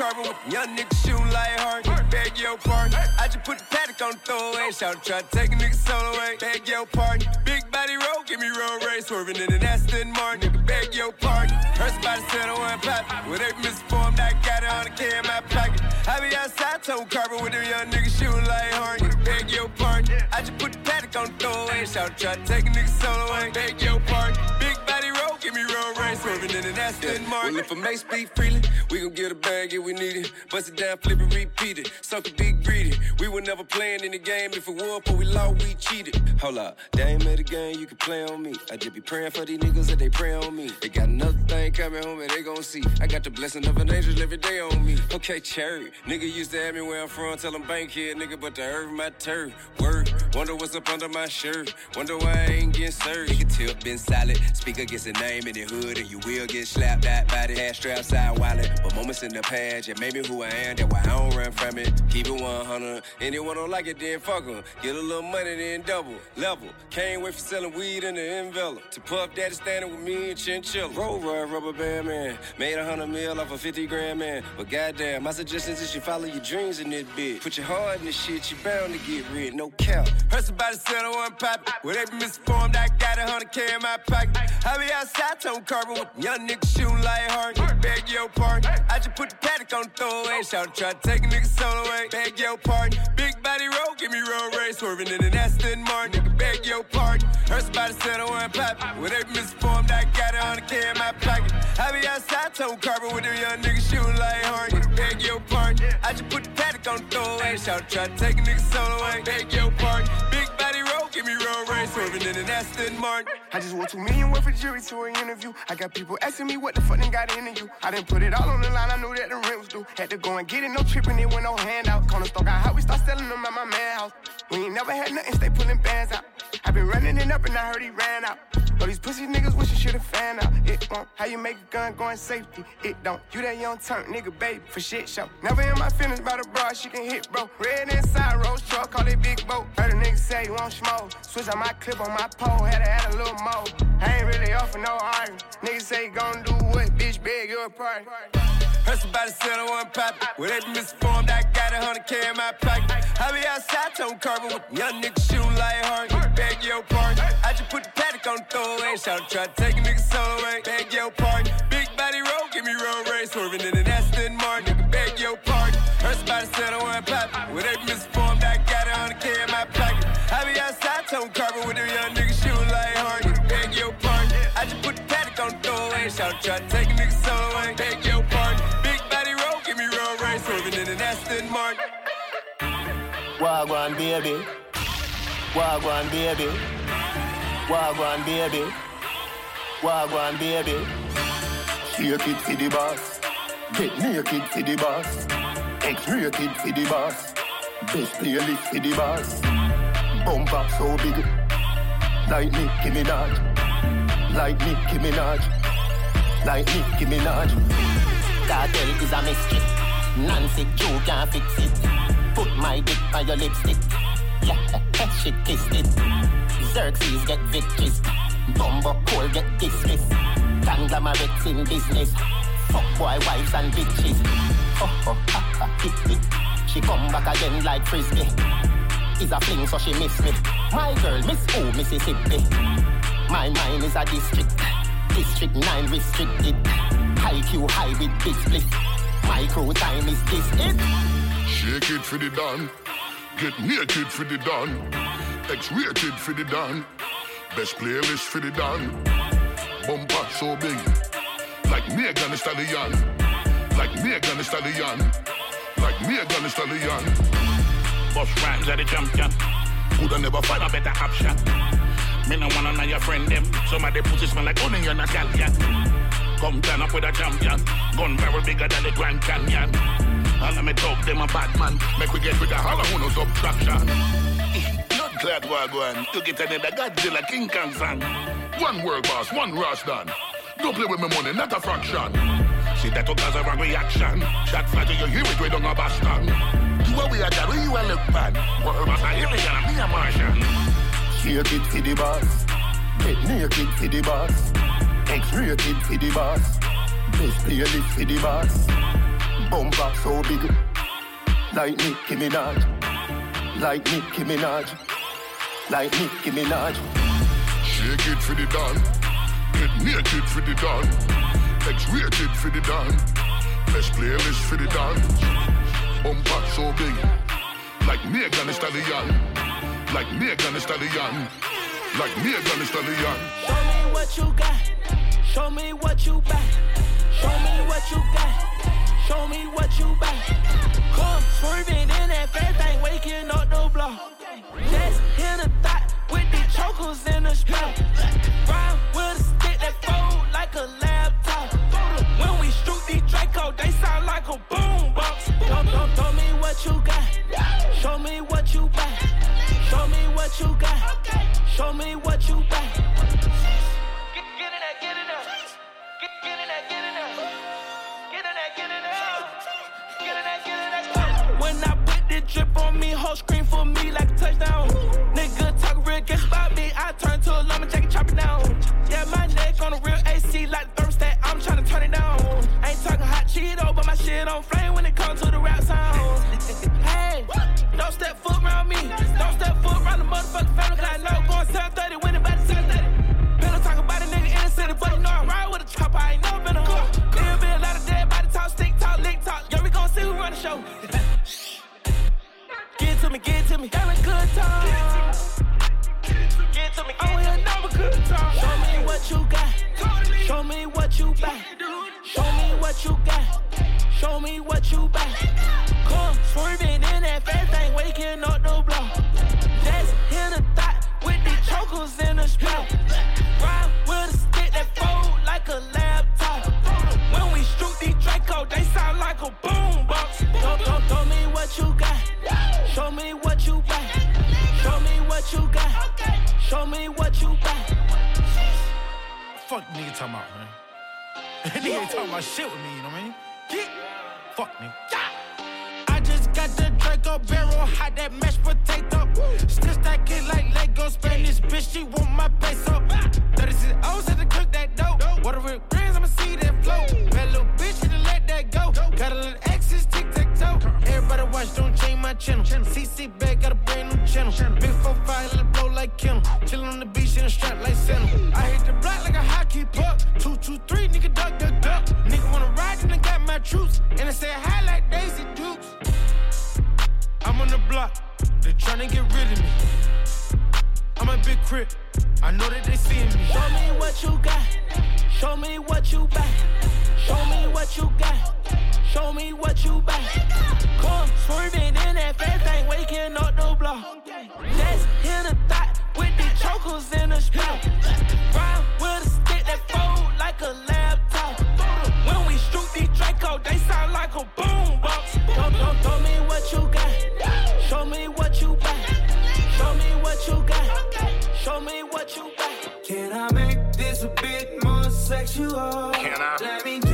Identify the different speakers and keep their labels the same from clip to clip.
Speaker 1: carbon with young niggas shooting like hard. Beg your pardon. I just put the paddock on the throwaway. Shout try to take a nigga solo away. Beg your pardon. Big body roll, give me road race. Swerving in an Aston Martin. Nigga, beg your pardon. Heard somebody said I want pop. Well, they misinformed, I got it on hundred K in my pocket. I be outside, tone carbon with them young niggas shooting like hard. Beg your pardon. I just put the paddock on the throwaway. Shout try to take a nigga solo away. Beg your Aston Martin. Well, if I may speak freely, we gon' get a bag if we need it. Bust it down, flip it, repeat it. Sucker be greedy. We were never playing in the game. If it was, but we lost, we cheated. Hold up, they ain't made a game, you can play on me. I just be praying for these niggas that they pray on me. They got another thing coming home and they gon' see. I got the blessing of an angel every day on me. Okay, cherry. Nigga used to have me where I'm from, tell them bank here, nigga, but the earth my turf. Word, wonder what's up under my shirt. Wonder why I ain't getting served. Nigga tip been solid. Speak against a name in the hood and you will get slapped out by the ass strap side wallet. But moments in the past, yeah, made me who I am, that's why I don't run from it. Keep it 100. Anyone don't like it, then fuck 'em. Get a little money, then double. Level. Can't wait for selling weed in the envelope. To Puff Daddy standing with me and Chinchilla. Roll rubber band man. Made a hundred mil off a 50 grand man. But goddamn, my suggestion is you follow your dreams in this bitch. Put your heart in this shit, you bound to get rid, no cap. Heard somebody said I want pop. Well, they be misinformed, I got a hundred K in my pocket. I be outside, tone carbon with young niggas shooting like hard. Beg your pardon. I just put the paddock on the throwaway. Shout try to take a nigga solo away. Beg your pardon. Big body roll, give me road race. Swerving in an Aston Martin. Nigga, beg your pardon. Heard somebody said I want pop. Well, they be misinformed, I got a hundred K in my pocket. I be outside, tone carbon with them young niggas shooting like hard. Beg your pardon. I just put the paddock on the throwaway. Shout try to take a nigga solo away. Beg your pardon. Big me road race. Swerving in an Aston Martin.
Speaker 2: I just want two million worth of jury to an interview. I got people asking me what the fuck they got into you. I didn't put it all on the line, I knew that the rent was due. Had to go and get it, no tripping, it went no handout. Corner store got hot, we start selling them at my man house. We ain't never had nothing, stay pulling bands out. I been running it up and I heard he ran out. All these pussy niggas wish you should've fan out. It won't. How you make a gun going safety? It don't. You that young turn nigga, baby, for shit show. Never in my feelings about a bra, she can hit, bro. Red inside, rose truck, call it big boat. Heard a nigga say you want smoke. Switch on my clip on my pole, had to add a little more. I ain't really off for no argument. Niggas say you gon' do what? Bitch, beg your pardon.
Speaker 1: Heard somebody said I want pop. Well, they be misinformed, I got a hundred K in my pocket. I be outside, tone carbon with young niggas shooting like hard. Beg your pardon. I just put the paddock on the throwaway. Shout try to take a nigga solo away. Beg your pardon. Big body roll, give me road race. Swerving in
Speaker 3: Wagwan baby. Wagwan baby. Wagwan baby. Wagwan baby. Shake it for the boss. Get naked for the boss. X-rated for the boss. Best playlist for the boss. Bump up so big. Like Nicki Minaj. Like Nicki Minaj. Like Nicki Minaj. Cartel is a mystery. Nancy, you can't fix it. Put my dick on your lipstick. Yeah, she kissed it. Xerxes get victories. Bumbo Cole get dismissed. Conglomerates in business. Fuck boy wives and bitches. Oh, oh, ha, ha, hit it. She come back again like frisbee. Is a fling so she miss me. My girl, Miss O, Mississippi. My mind is a district. District 9 restricted. High Q high with big split. My crew time is this it.
Speaker 4: Shake it for the done. Get naked for the done. X-rated for the done. Best playlist for the done. Bumper so big. Like Megan Thee Stallion. Like Megan Thee Stallion. Like Megan Thee Stallion.
Speaker 5: Boss rhymes are the champion. Woulda never find a better option. Me no wanna know your friend them. Some of the pussy smell like onion Italian. Come turn up with a champion. Gun barrel bigger than the Grand Canyon. All of me talk them a bad man. Make we get rid of all of no subtraction. Blood clot wagwan. You get another Godzilla King Kong song.
Speaker 4: One world boss, one rush done. Don't play with my money, not a fraction.
Speaker 5: See that to cause a wrong reaction. Shot fire to you hear it, we don't have Boston. You a weird guy, where you a look bad. World boss a alien, and me a Martian.
Speaker 3: Shake it for the boss. Get naked for the boss. X-rated for the boss. Best playlist for the boss. Bumper so big. Like Nicki Minaj. Like Nicki Minaj. Like Nicki Minaj.
Speaker 4: Shake it for the Don. Get naked for the Don. X-rated for the Don. Best playlist for the Don. Bumper so big. Like Megan Thee Stallion. Like Megan Thee Stallion. Like Megan Thee Stallion.
Speaker 6: Show me what you got. Show me what you got. Show me what you got. Show me what you got. Come swerving in that fast thing, waking up the block. That's in the thought with the chokers in the spot. Ride with a stick that fold like a laptop. When we shoot these Draco, they sound like a boom box. Don't, don't, throw me what you got. Show me what you got. Show me what you got. Show me what you got. Get, get there, get in When I put the drip on me, whole screen for me like a touchdown. Nigga talk real good about me, I turn to a lumberjack chop it down. Yeah, my neck on a real AC like the thermostat, I'm tryna turn it down. Ain't talking hot Cheeto, but my shit on flame when it comes to the rap sound. hey, don't step foot around me. Don't step foot around the motherfucking family, cause I know going 730 when it back to 730. But you know I ride with a chopper, I ain't never been a hoe. There'll be a lot of dead body talk, stick talk, lick talk. Yeah, we gon' see who run the show. Get to me, get to me, having a good time. Get to me, get oh, to me, never good time. Show me what you got. Show me what you got. Show me what you got. Show me what you got. Come swerving in that fast thing, waking up the block. That's in the thought with the chokers in the spot. Ride with a a laptop. When we shoot these Draco, they sound like a boom box. Don't, don't, throw me what you got. Show me what you got. Show me what you got. Show me what you got.
Speaker 7: Fuck the nigga talking about, man. nigga ain't talking about shit with me, you know what I mean? Get. Fuck nigga. I just got the Draco barrel, hot that mashed potato. Still stack it like Lego, Spanish bitch, she want my peso. 36 O's had to cook that dope. Water with greens, I'ma see that flow. Bad little bitch, to let that go. Got a little exes, tic tac toe. Everybody watch, don't change my channel. CC bag, got a brand new channel. Big 4-5, let it blow like Kennel. Chillin' on the beach in a strap like Santa. I hit the block like a hockey puck. Two, two, three, nigga duck, duck, duck. Nigga wanna ride, then I got my troops. And I say hi like Daisy Dukes. I'm on the block, they tryna get rid of me. I'm a big crip, I know that they seeing me.
Speaker 6: Show me what you got. Show me what you got. Show me what you got. Show me what you got. Come swerving in that fast thing, waking up the block. That's in the thought with the chokers in the spot. Ride with a stick that fold like a laptop. When we shoot these Draco, they sound like a boom box. Don't, don't Show me what you got.
Speaker 8: Can I make this a bit more sexual?
Speaker 5: Can I?
Speaker 8: Let me do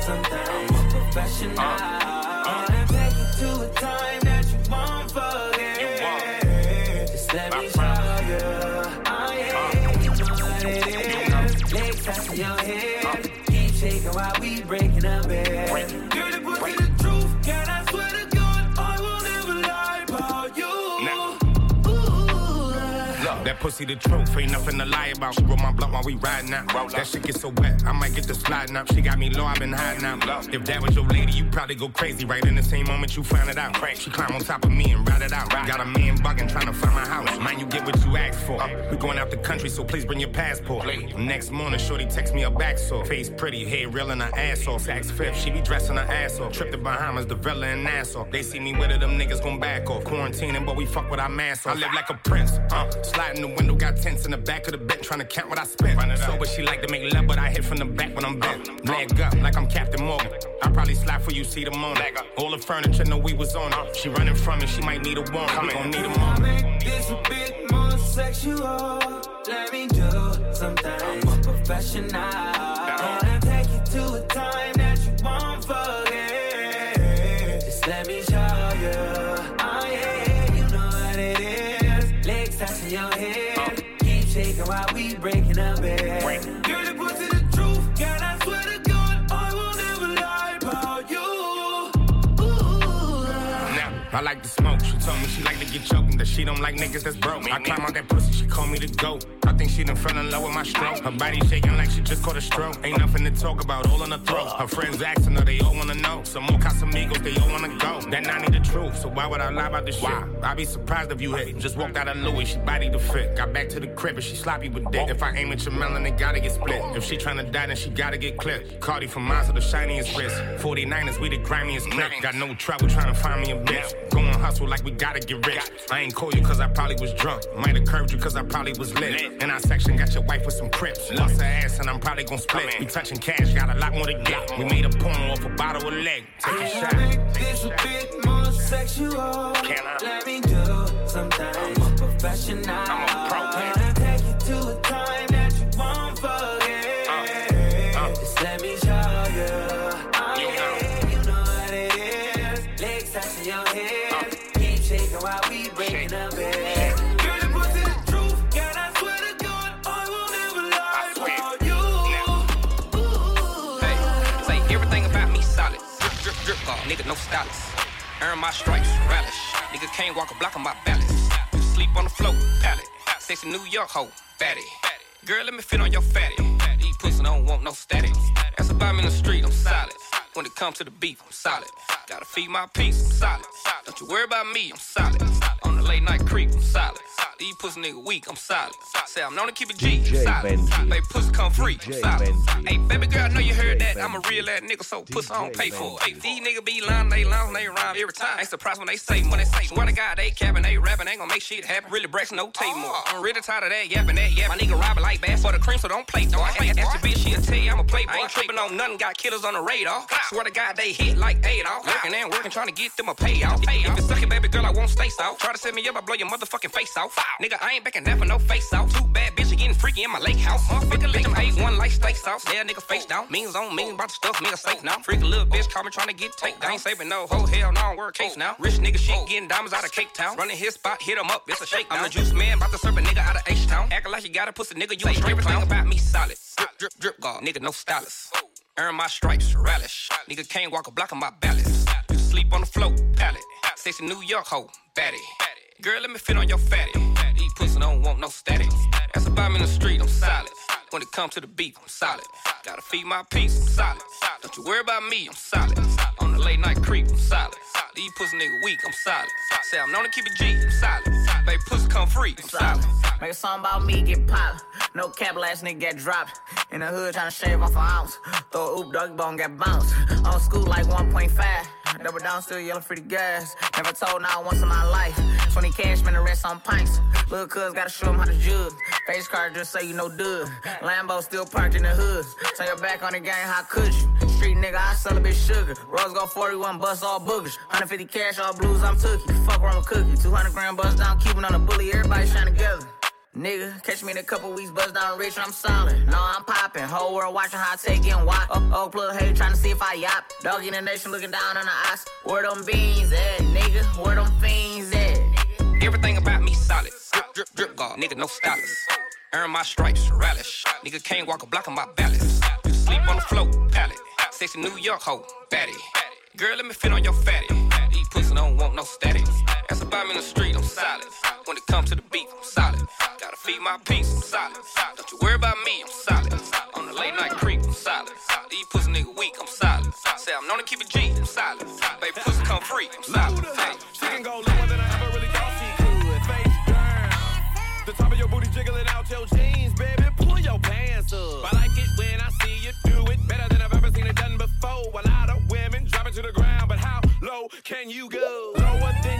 Speaker 8: something. I'm a professional. Wanna pussy the truth,
Speaker 9: ain't nothing to lie about. She roll my blunt while we riding out. That shit get so wet, I might get the sliding up. She got me low, i been hiding out. If that was your lady, you probably go crazy right in the same moment you found it out. She climb on top of me and ride it out. Got a man bugging trying to find my house. Mind you get what you asked for. We going out the country, so please bring your passport. Next morning, shorty text me a back sore. Face pretty, hair reeling her ass off. Saks fifth, she be dressing her ass off. Trip to Bahamas, the Villa and Nassau. They see me with her, them niggas gon' back off. Quarantining, but we fuck with our mask off. I live like a prince, uh. Sliding the window, got tents in the back of the bed, trying to count what I spent. So, but she like to make love, but I hit from the back when I'm bent. Leg up, like I'm Captain Morgan. I probably slap for you, see the morning. All the furniture know we was on it. She running from me, she might need a warrant. We gon' need a
Speaker 8: Can
Speaker 9: moment.
Speaker 8: make this a bit more sexual? Let me do something. I'm a professional. Shaking while we breaking up bed.
Speaker 9: I like to smoke. She told me she like to get choked, that she don't like niggas that's broke. I climb on that pussy, she call me the goat. I think she done fell in love with my stroke. Her body shaking like she just caught a stroke. Ain't nothing to talk about, all in her throat. Her friends asking her, they all wanna know. Some more Casamigos, they all wanna go. That I need the truth, so why would I lie about this shit? I'd be surprised if you hate. Just walked out of Louis, she body to fit. Got back to the crib, and she sloppy with dick. If I aim at your melon, it gotta get split. If she tryna die, then she gotta get clipped. Cardi from to the shiniest wrist. 49ers, we the grimiest clip. Got no trouble trying to find me a bitch. Going hustle like we gotta get rich. I ain't call you cause I probably was drunk. Might have curved you cause I probably was lit. In our section, got your wife with some crips. Lost her ass and I'm probably gon' split. We touching cash, got a lot more to get. We made a porno off a bottle of leg. Take a shot.
Speaker 8: Make This a bit more sexual.
Speaker 9: Can I?
Speaker 8: Let me do something. I'm a professional.
Speaker 9: I'm a
Speaker 10: no stylist. Earn my stripes, relish. Nigga can't walk a block on my balance. Sleep on the floor, pallet. Sexy New York hoe, fatty. Girl, let me fit on your fatty. These pussy don't want no static. That's about me in the street, I'm solid. When it comes to the beef, I'm solid. Gotta feed my peace, I'm solid. Don't you worry about me, I'm solid. On the late night creep, I'm solid. These pussy nigga weak, I'm solid. Say I'm known to keep it G, I'm solid.
Speaker 11: Benji.
Speaker 10: Baby, pussy come free, I'm solid.
Speaker 11: Benji.
Speaker 10: Hey, baby girl, I know you heard that. I'm a real ass nigga, so pussy I don't pay for it.
Speaker 11: Benji.
Speaker 10: These niggas be lying, they lying, they rhyme every time. Ain't surprised when they say when they say. Swear to God, they capping, they rapping, ain't gonna make shit happen. Really breaks no tape more. I'm really tired of that yapping, that yap. My nigga robbing like bass for the cream, so don't play. Don't ask your bitch, she'll tell you I'm a playboy. I ain't tripping on nothing, got killers on the radar. Swear to God, they hit like eight off. Working and working, trying to get them a payout. If it's sucking, baby girl, I won't stay south. Try to set me up, I blow your motherfucking face off. Nigga, I ain't backing down for no face off. Too bad bitches getting freaky in my lake house. Motherfucker, let them hate one like steak sauce. Yeah, nigga face down. Millions on millions, about the stuff, nigga safe now. Freaky little bitch, call me trying to get take down. Ain't saving no hoe, hell no, I'm work case now. Rich nigga shit getting diamonds out of Cape Town. Running his spot, hit him up, it's a shake. I'm the juice man, about to serve a nigga out of H Town. Acting like you got a pussy nigga, you a straight everything about me solid. Drip, drip, drip, guard, nigga, no stylist. Earn my stripes, relish. Nigga can't walk a block on my balance. You sleep on the floor, pallet. Sexy New York hoe, batty. Girl, let me fit on your fatty. These pussy don't want no static. That's about me in the street, I'm solid. When it comes to the beef, I'm solid. Gotta feed my peace, I'm solid. Don't you worry about me, I'm solid. On the late night creep, I'm solid. These pussy nigga weak, I'm solid. Say I'm known to keep it G, I'm solid. Baby, pussy come free, I'm solid.
Speaker 12: Make a song about me get popped. No cap, last nigga get dropped. In the hood tryna shave off an ounce. Throw a oop, dog bone, get bounced. On school like 1.5. Double down, still yelling for the gas. Never told not once in my life. 20 cash, man, the rest on pints. Little cuz gotta show him how to jug. Face card just say you know dud. Lambo still parked in the hood. Turn your back on the game, how could you? Street nigga, I sell a bit sugar. Rose go 41, bust all boogers. 150 cash, all blues, I'm tookie. Fuck around with cookie. 200 grand bust down, keeping on a bully. Everybody shine together. Nigga, catch me in a couple weeks, buzz down rich, I'm solid. No, I'm popping. Whole world watching how I take and walk. Oh, oh, plug hey, trying to see if I yop. Dog in the nation looking down on the eyes. Where them beans at, nigga? Where them fiends at?
Speaker 10: Everything about me solid. Drip, drip, drip, guard, nigga, no stylist. Earn my stripes, relish. Nigga can't walk a block on my balance. Sleep on the floor, pallet. Sexy New York hoe, batty. Girl, let me fit on your fatty. These pussy don't want no static. That's about me in the street, I'm solid. When it comes to the beat, I'm solid. Gotta feed my peace, I'm solid. Don't you worry about me, I'm solid. On the late night creep, I'm solid. These pussy nigga weak, I'm solid. Say I'm known to keep it G, I'm solid. Baby, pussy come free, I'm solid. Hey.
Speaker 13: She can go lower than I ever really thought she could. Face down. The top of your booty jiggling out your jeans, baby. Pull your pants up. I like it when I see you do it better than I've ever seen it done before. A lot of women drop it to the ground, but how low can you go? Lower than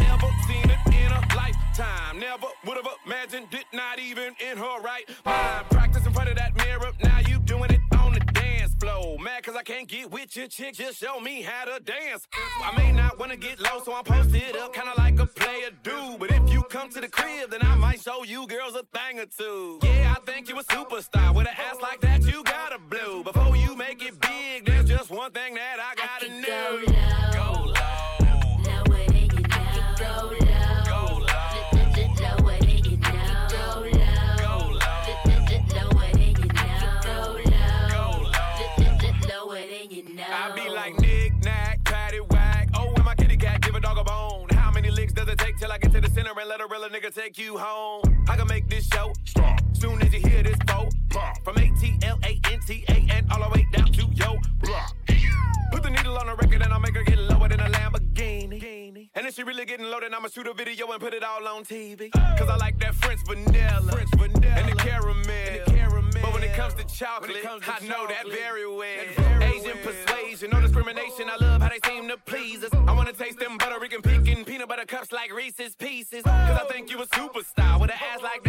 Speaker 13: ever seen it in a lifetime. Never would have imagined it, not even in her right mind. Practice in front of that mirror, now you doing it on the dance floor. Mad cause I can't get with your chick, just show me how to dance. I may not wanna get low, so I'm posted up, kinda like a player do. But if you come to the crib, then I might show you girls a thing or two. Yeah, I think you a superstar. With an ass like that, you gotta blow. Before you make it big, there's just one thing that I gotta know. I be like knick knack, patty whack. Oh, when my kitty cat give a dog a bone. How many licks does it take till I get to the center and let a real nigga take you home. I can make this show stop soon as you hear this bow. From A T L A N T A N all the way down to yo. block. Put the needle on the record and I'll make her get lower than a Lamborghini. And if she really getting low, then I'ma shoot a video and put it all on TV. Cause I like that French vanilla, French vanilla and the caramel. And the caramel. But when it comes to chocolate, comes to I know that very well. Very Asian well. persuasion, no discrimination. I love how they seem to please us. I wanna taste them butter Rican pecan peanut butter cups like Reese's Pieces. Cause I think you a superstar. With an ass like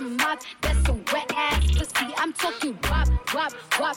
Speaker 11: mop. That's some wet ass pussy. I'm talking wop, wop, wop.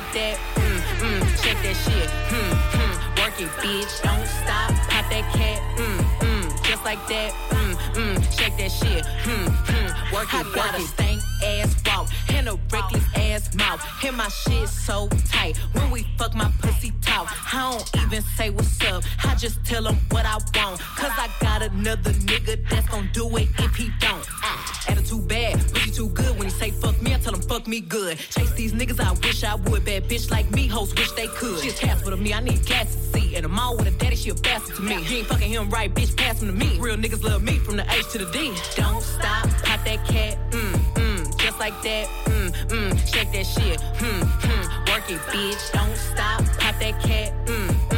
Speaker 14: Like that. Mm, mm, check that shit. Hmm, hmm, work it, bitch. Don't stop, pop that cat. Mm, mm, just like that. Mm, mm, shake that shit. Hmm, hmm, work it, I got a stank ass walk a reckless ass mouth. And my shit so tight. When we fuck, my pussy talk. I don't even say what's up. I just tell him what I want. Cause I got another nigga that's gon' do it if he don't. Ah, attitude bad, pussy too good. When he say fuck me, I tell him fuck me good. Chase these niggas, I wish I would. Bad bitch like me, hoes wish they could. She's half of me, I need gas to see In the mall with a daddy, she a bastard to me. You ain't fucking him right, bitch, pass him to me. Real niggas love me from the H to the D. Don't stop, pop that cat, mm, mm, like that, mm, mm, shake that shit, hmm, hmm, work it, bitch. Don't stop, pop that cat, mm, mm,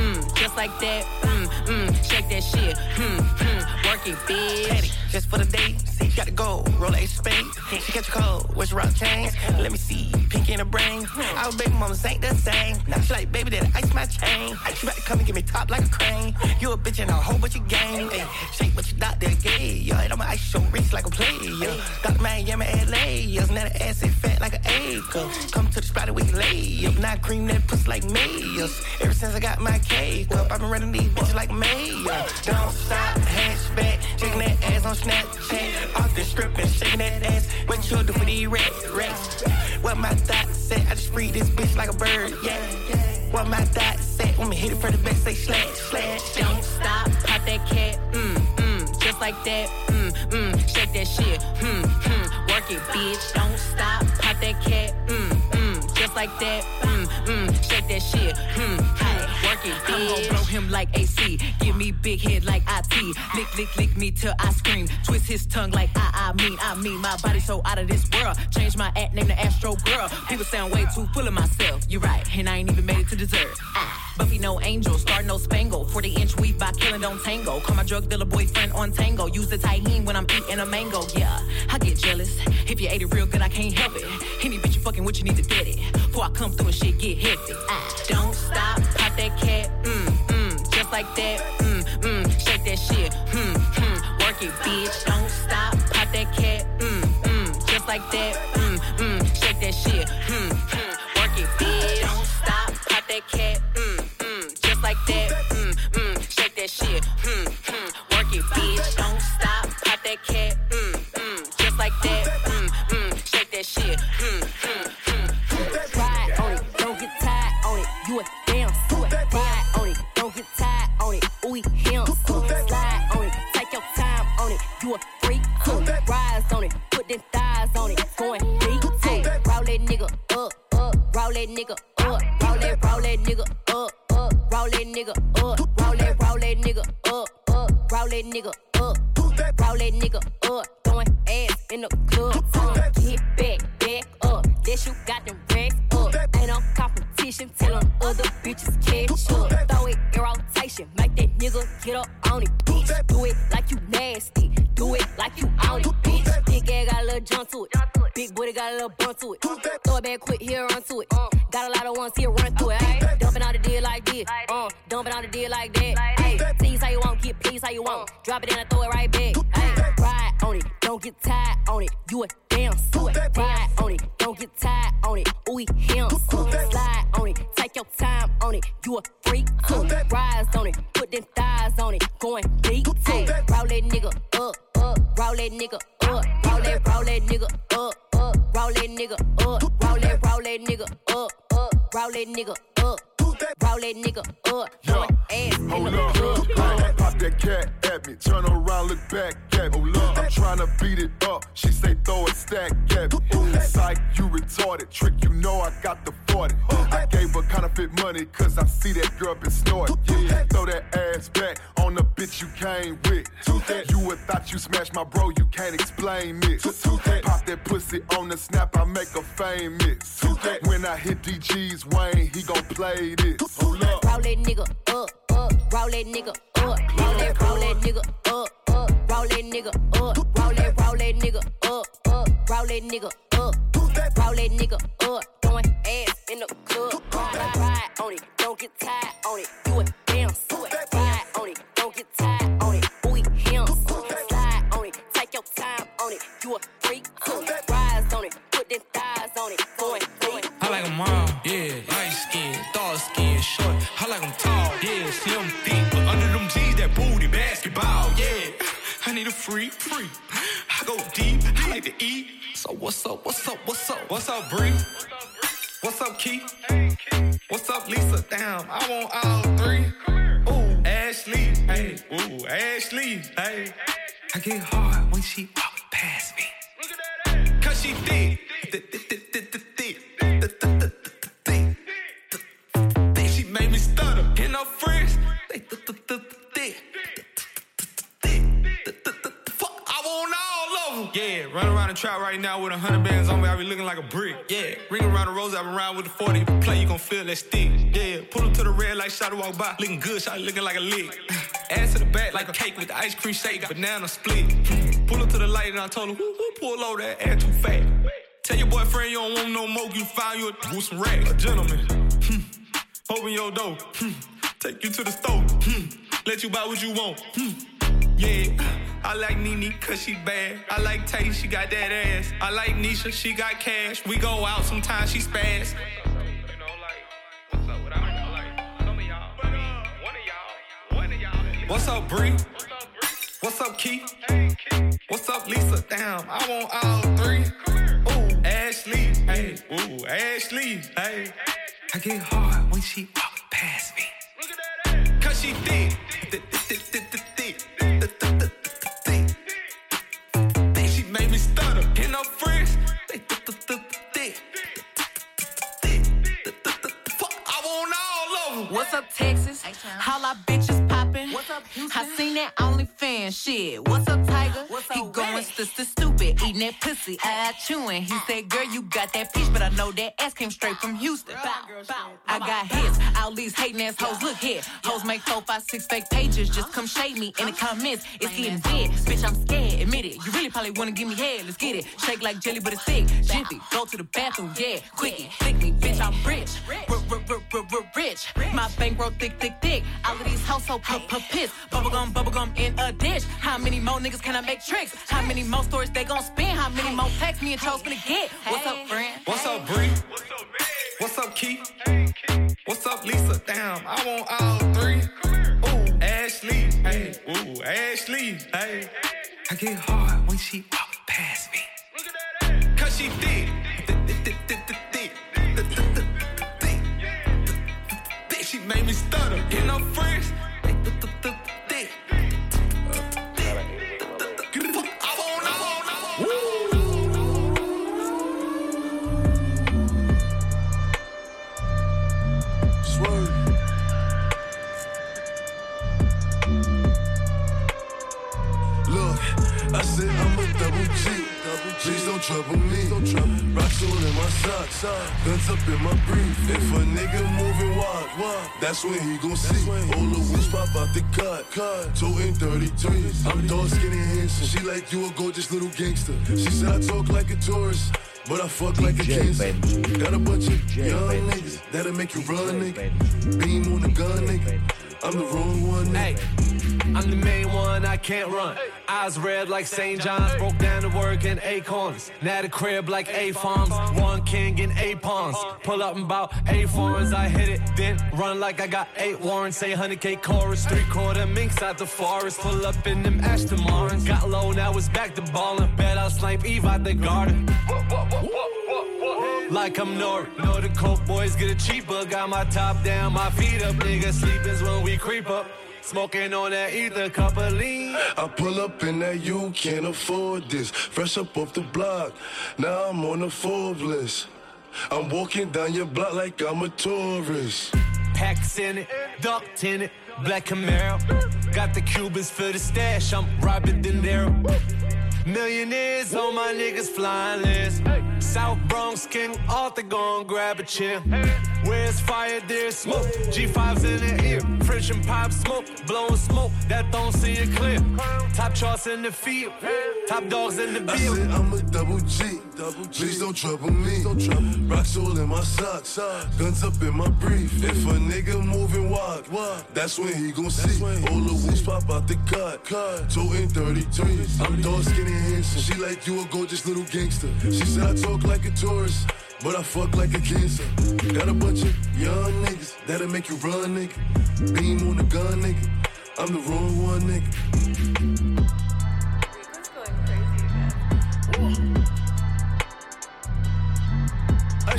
Speaker 14: like that, mm, mm, shake that shit, hmm, hmm, work it, bitch.
Speaker 15: Petty, just for the date, see you got to go, roll a spade. She catch a cold, your rock chain? Let me see, pink in the brain. Our baby mamas ain't the same. Now she like, baby, that ice my chain. You to come and get me top like a crane. You a bitch and a whole bunch of game. Ay, shake what you doctor gave. Yeah, I'ma ice your wrist like a player. Dr. Miami, LA. Yeah, now the ass is fat like an acre. Come to the spot and we lay up. Now cream that pussy like mayors. Ever since I got my cake up, I've been running these bitches like mayor. Don't stop, hatchback, shaking that ass on Snapchat. Off the strip and shaking that ass. What you do for these rats, rats? What my thoughts said, I just free this bitch like a bird, yeah. What my thoughts said, when me hit it for the back, say slash, slash.
Speaker 14: Don't stop, pop that cat, mm, mm, just like that, mm, mm, shake that shit, hmm, hmm, work it, bitch. Don't stop, pop that cat, mm, just like that, mm, mm, shake that shit, hmm, work it, bitch. I'm gon' blow him like AC, give me big head like IT, lick, lick, lick me till I scream, twist his tongue like I, I mean, I mean, my body so out of this world. Change my act, name the Astro Girl. People sound way too full of myself. You're right, and I ain't even made it to dessert. Ah, Buffy no angel, star no spangle. 40 inch weave by killing don't tango. Call my drug dealer boyfriend on tango. Use the tahine when I'm eating a mango. Yeah, I get jealous. If you ate it real good, I can't help it. Any bitch you fucking with, you need to get it. Before I come through and shit get hectic. Ah, don't stop, pop that cat, mm, mm, just like that, mm, mm, shake that shit, hmm, hmm, work it, bitch. Don't stop, pop that cat, mm, mm, just like that, mm, mm, shake that shit, hmm, hmm, work it, bitch. Don't stop, pop that cat, that, mm, mm, shake that shit, hmm, hmm, work it, bitch. Don't stop, pop that cat, mm, mm, just like that, mm, mm, shake that shit, hmm, hmm, hmm. Ride on it, don't get tired on it. You a damn sweat. Ride on it, don't get tired on it. Ooh, him, slide on it, take your time on it. You a freak too. Rise on it, put them thighs on it. Going deep. Roll that nigga up, up. Roll that nigga up. Nigga up. Roll that, roll that nigga up, up. Roll that nigga up. Roll that nigga up. Throwing ass in the club. Uh, back, back up. That you got them racks up. Ain't no competition. Tell them other bitches catch up. Throw it in rotation. Make that nigga get up on it, bitch. Do it like you nasty. Do it like you on it, bitch. Big ass got a little jump to it. Big booty got a little bump to it. Throw it back quick, here run to it. Got a lot of ones here, run through it. Ay. Uh, dumping out the deal like that. Ay. Tease how you want, get please how you want. Drop it in and throw it right back. Ay. Ride on it, don't get tired on it. You a damn sweat. Ride on it, don't get tired on it. Ooh, him. Slide on it, take your time on it. You a freak too. Rise on it, put them thighs on it. Going deep too. Roll that nigga up, up. Roll that nigga up. Roll that, roll that nigga up, up. Roll that nigga up. Roll that, roll that nigga up, up. Roll that nigga up. Roll that nigga up.
Speaker 16: Yeah.
Speaker 14: Ass
Speaker 16: Hold up.
Speaker 14: Club.
Speaker 16: Cat at me. Turn around, look back at me. Oh, I'm trying to beat it up. She say throw it stack at me. Psych, you retarded. Trick, you know I got the 40. I gave her counterfeit money cause I see that girl been snorting. Yeah, throw that ass back on the bitch you came with. You would thought you smashed my bro, you can't explain this. Pop that pussy on the snap, I make her famous. When I hit DG's Wayne, he gon' play this. Hold up.
Speaker 14: Roll that nigga up, up. Roll that nigga up. Roll that, roll that nigga up, up. Roll that nigga up. Roll that, roll that nigga up, up. Roll that nigga up. Roll that nigga up. Throwing ass in the club. Ride, ride on it, don't get tired on it. You a damn sweat. Ride on it, don't get tired on it. Ooh, him. Slide on it, take your time on it. You a freak too.
Speaker 17: Free, free. I go deep, I like to eat. So what's up, what's up, what's up? What's up, Bree? What's up, Keith? What's up, Lisa? Damn, I want all three. Ooh, Ashley, hey, ooh, Ashley, hey. I get hard when she walk past me. Cause she thick. Thick, thick, thick, thick, thick, thick. Thick, thick, thick, thick. She made me stutter in her friends.
Speaker 13: They Yeah, run around the trap right now with a hundred bands on me, I be looking like a brick. Yeah, ring around the rose, I be around with the 40. Play, you gon' feel that stick. Yeah, pull up to the red light, shot walk by, looking good, shot looking like a lick. Ass to the back like a cake with the ice cream shake, banana split. Pull up to the light and I told him, whoo, whoo, pull over that ass too fat. Tell your boyfriend you don't want no more, you find you a with some rag. A gentleman, hmm. open your door, hmm. take you to the store, hmm. let you buy what you want. Hmm. Yeah, I like Nene cause she bad. I like Tay, she got that ass. I like Nisha, she got cash. We go out sometimes, she spaz. What's up, Bree? What's up, Keith? What's up, Lisa? Damn, I want all three. Ooh, Ashley, hey, ooh, Ashley, hey. I get hard when she walk past me. Cause she thick.
Speaker 14: What's up, Texas? How our bitches poppin'? What's up, Houston? I seen that OnlyFans shit. What's up, Tiger? What's he going sister stupid, eating that pussy, eye chewing. He said, girl, you got that peach, but I know that ass came straight from Houston. I got hits, all these hating ass hoes. Look here, hoes make four, five, six fake pages. Just come shade me in the comments. It's getting dead, bitch. I'm scared. Admit it. You really probably wanna give me head. Let's get it. Shake like jelly, but it's thick. Jiffy, go to the bathroom, yeah. Quickie, thick me, bitch. I'm rich, rich. My bankroll thick, thick, thick. All of these hoes so pissed. Bubblegum, bubblegum in a dish. How many more niggas can I make tricks? How many more stories they gon' spin? How many more texts me and Chose finna get? What's up, friend?
Speaker 13: What's up, Bree? What's up, Keith? What's up, Lisa? Damn, I want all three. Ooh, Ashley, hey, ooh, Ashley, hey. I get hard when she walk past me. Cause she thick. Thick, thick, thick, thick, thick, thick. Thick, thick, thick, thick, thick. Thick, She made me stutter. Get no
Speaker 18: double G. Please don't trouble me. Rocks all in my socks. Guns up in my brief. If a nigga moving wild, that's when he gon' see. All the wheels pop out the cut. Toting 33. I'm dark skinny handsome. She like you a gorgeous little gangster. She said I talk like a tourist. But I fuck like a cancer. Got a bunch of young niggas that'll make you run, nigga. Beam on the gun, nigga. I'm the wrong one, nigga.
Speaker 19: I'm the main one, I can't run. Eyes red like St. John's, broke down to work in acorns. Now the crib like A farms, one king and eight pawns. Pull up and bout eight foreigns, I hit it, then run like I got eight warrants. Say 100k chorus, three quarter minks out the forest. Pull up in them Aston Martins. Got low, now it's back to ballin'. Bet I'll snipe Eve out the garden. Like I'm Nori. Know the coke boys get it cheaper. Got my top down, my feet up. Nigga sleepin's when we creep up. Smoking on that ether, cup of lean.
Speaker 18: I pull up in that you can't afford this. Fresh up off the block, now I'm on the Forbes list. I'm walking down your block like I'm a tourist.
Speaker 19: Packs in it, ducked in it, black Camaro. Got the Cubans for the stash, I'm robbing De Niro. Millionaires on my niggas flying list. South Bronx King Arthur gon' grab a chair. Where's fire, there's smoke. G5's in the ear. French and pop smoke, blowing smoke that don't see it clear. Top charts in the field, top dogs in the
Speaker 18: I said I'm a double G. Please don't trouble me. Don't trouble. Rocks all in my socks. Guns up in my brief. If a nigga move moving wild, that's when he gon' see. All the wheels pop out the cut. Toting 33. I'm dark skinny handsome. She like you a gorgeous little gangster. She said I talk like a tourist. But I fuck like a cancer. Got a bunch of young niggas that'll make you run, nigga. Beam on the gun, nigga. I'm the wrong one, nigga.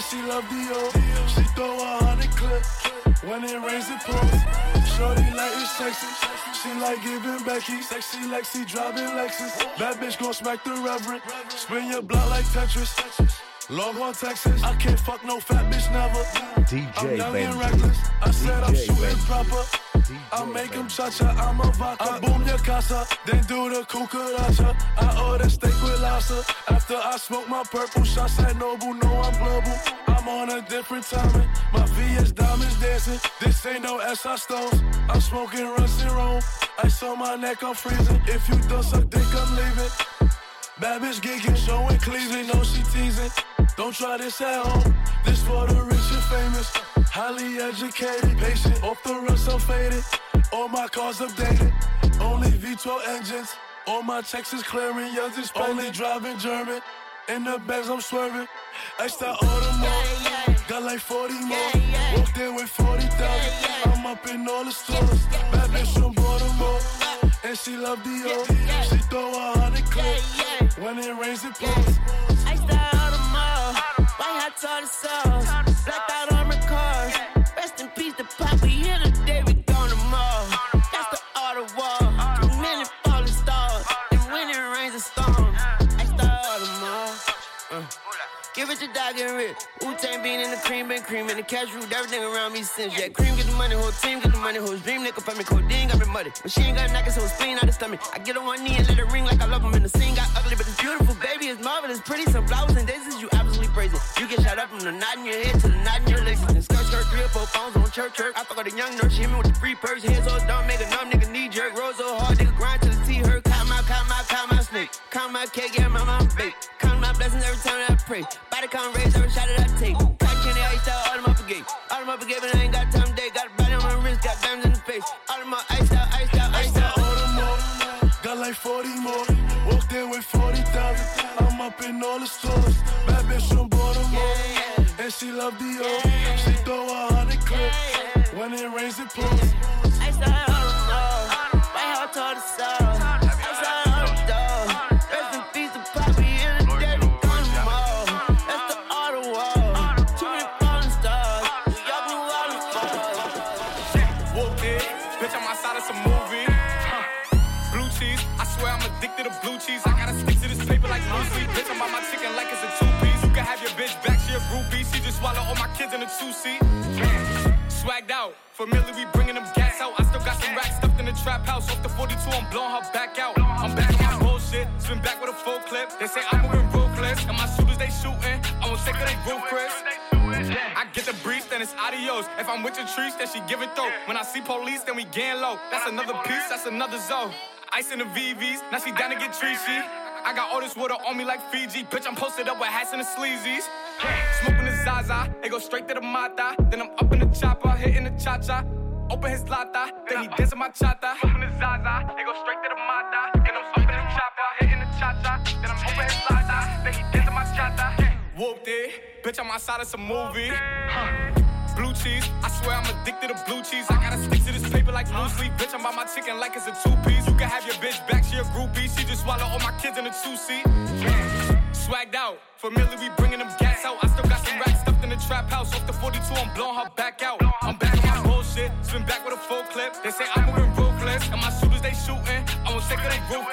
Speaker 18: Start all love Dior. She throw a hundred clips. When it rains, it pours. Shorty like it's sexy. She like giving Becky. Sexy Lexi, driving Lexus. Bad bitch gon' smack the reverend. Spin your block like Tetris. Longhorn, Texas. I can't fuck no fat bitch never.
Speaker 20: DJ
Speaker 18: I'm young and reckless. I said I'm shooting
Speaker 20: Benji.
Speaker 18: proper. I make him cha-cha, I'm a vodka. I boom your casa, then do the cucaracha. I order steak with lobster. After I smoke my purple shots at Noble, know I'm global. I'm on a different timing. My VS diamonds dancing. This ain't no SI stones. I'm smoking Russ and Rome. Ice on my neck, I'm freezing. If you don't suck dick, I'm leaving. Bad bitch geeking, showing cleavage, know she teasing. Don't try this at home. This for the rich and famous. Highly educated, patient, off the run, so faded. All my cars updated, only V12 engines. All my checks is clearing, yours is only driving German. In the bags I'm swerving. Extra Audemars, got like 40 more. Walked in with 40,000. I'm up in all the stores. Bad bitch from Baltimore, and she love the Dior. She throw a hundred clips. When it rains, it pours.
Speaker 21: I style all the mall. White hot tartar sauce. Blacked out armored It your dog and rip. Wu Tang bean in the cream, been cream in the cash root. Everything around me since. Yeah, cream get the money, whole team get the money, whole dream. Nigga for me, codeine got me muddy. When she ain't got knockers, so spleen out the stomach. I get on one knee and let it ring like I love him. And the scene got ugly, but it's beautiful. Baby, it's marvelous, pretty. Some flowers and daisies, you praise it. You get shot up from the knot in your head to the knot in your legs. And skirt, skirt, three or four phones on church, church. I fuck with a young nurse, she hit me with the free purse. Hands so dumb, make a numb nigga knee jerk. Roll so hard, nigga grind to the T hurt. Count my, count my, count my snake. Count my cake, yeah, my mom bake. Count my blessings every time that I pray. Body count raise every shot that I take. Cotton candy, ice out, all them up again. All them up again, but I ain't got time day. Got a body on my wrist, got diamonds in the face. All them up iced out, iced out, iced out.
Speaker 18: Audemars, got like 40 more. Walked in with 40,000. I'm up in all the stores. Bad bitch from Baltimore, and she love Dior. She
Speaker 22: adios. If I'm with your trees, then she give it though. When I see police, then we gang low. That's another piece, that's another zone. Ice in the VVs, now she down to get treachy. I got all this water on me like Fiji. Bitch, I'm posted up with hats and the sleazies. Smoking the Zaza, it go straight to the Mata. Then I'm up in the chopper, hitting the cha cha. Open his lata, then he dancing my chata. Smoking the Zaza, it go straight to the Mata. Then I'm up in the chopper, hitting the cha cha. Then I'm open his lata, then he dancing my chata. Whooped it, bitch, I'm outside of some movie. Huh. Blue cheese, I swear I'm addicted to blue cheese. I gotta stick to this paper like blue sleep. Bitch, I'm by my chicken like it's a two piece. You can have your bitch back, she a groupie. She just swallow all my kids in a two seat. Swagged out, familiar, we bringing them gas out. I still got some racks stuffed in the trap house. Off the 42, I'm blowing her back out. I'm back on bullshit, spin back with a full clip. They say I'm moving ruthless, and my shooters they shooting. I won't take her, they roof,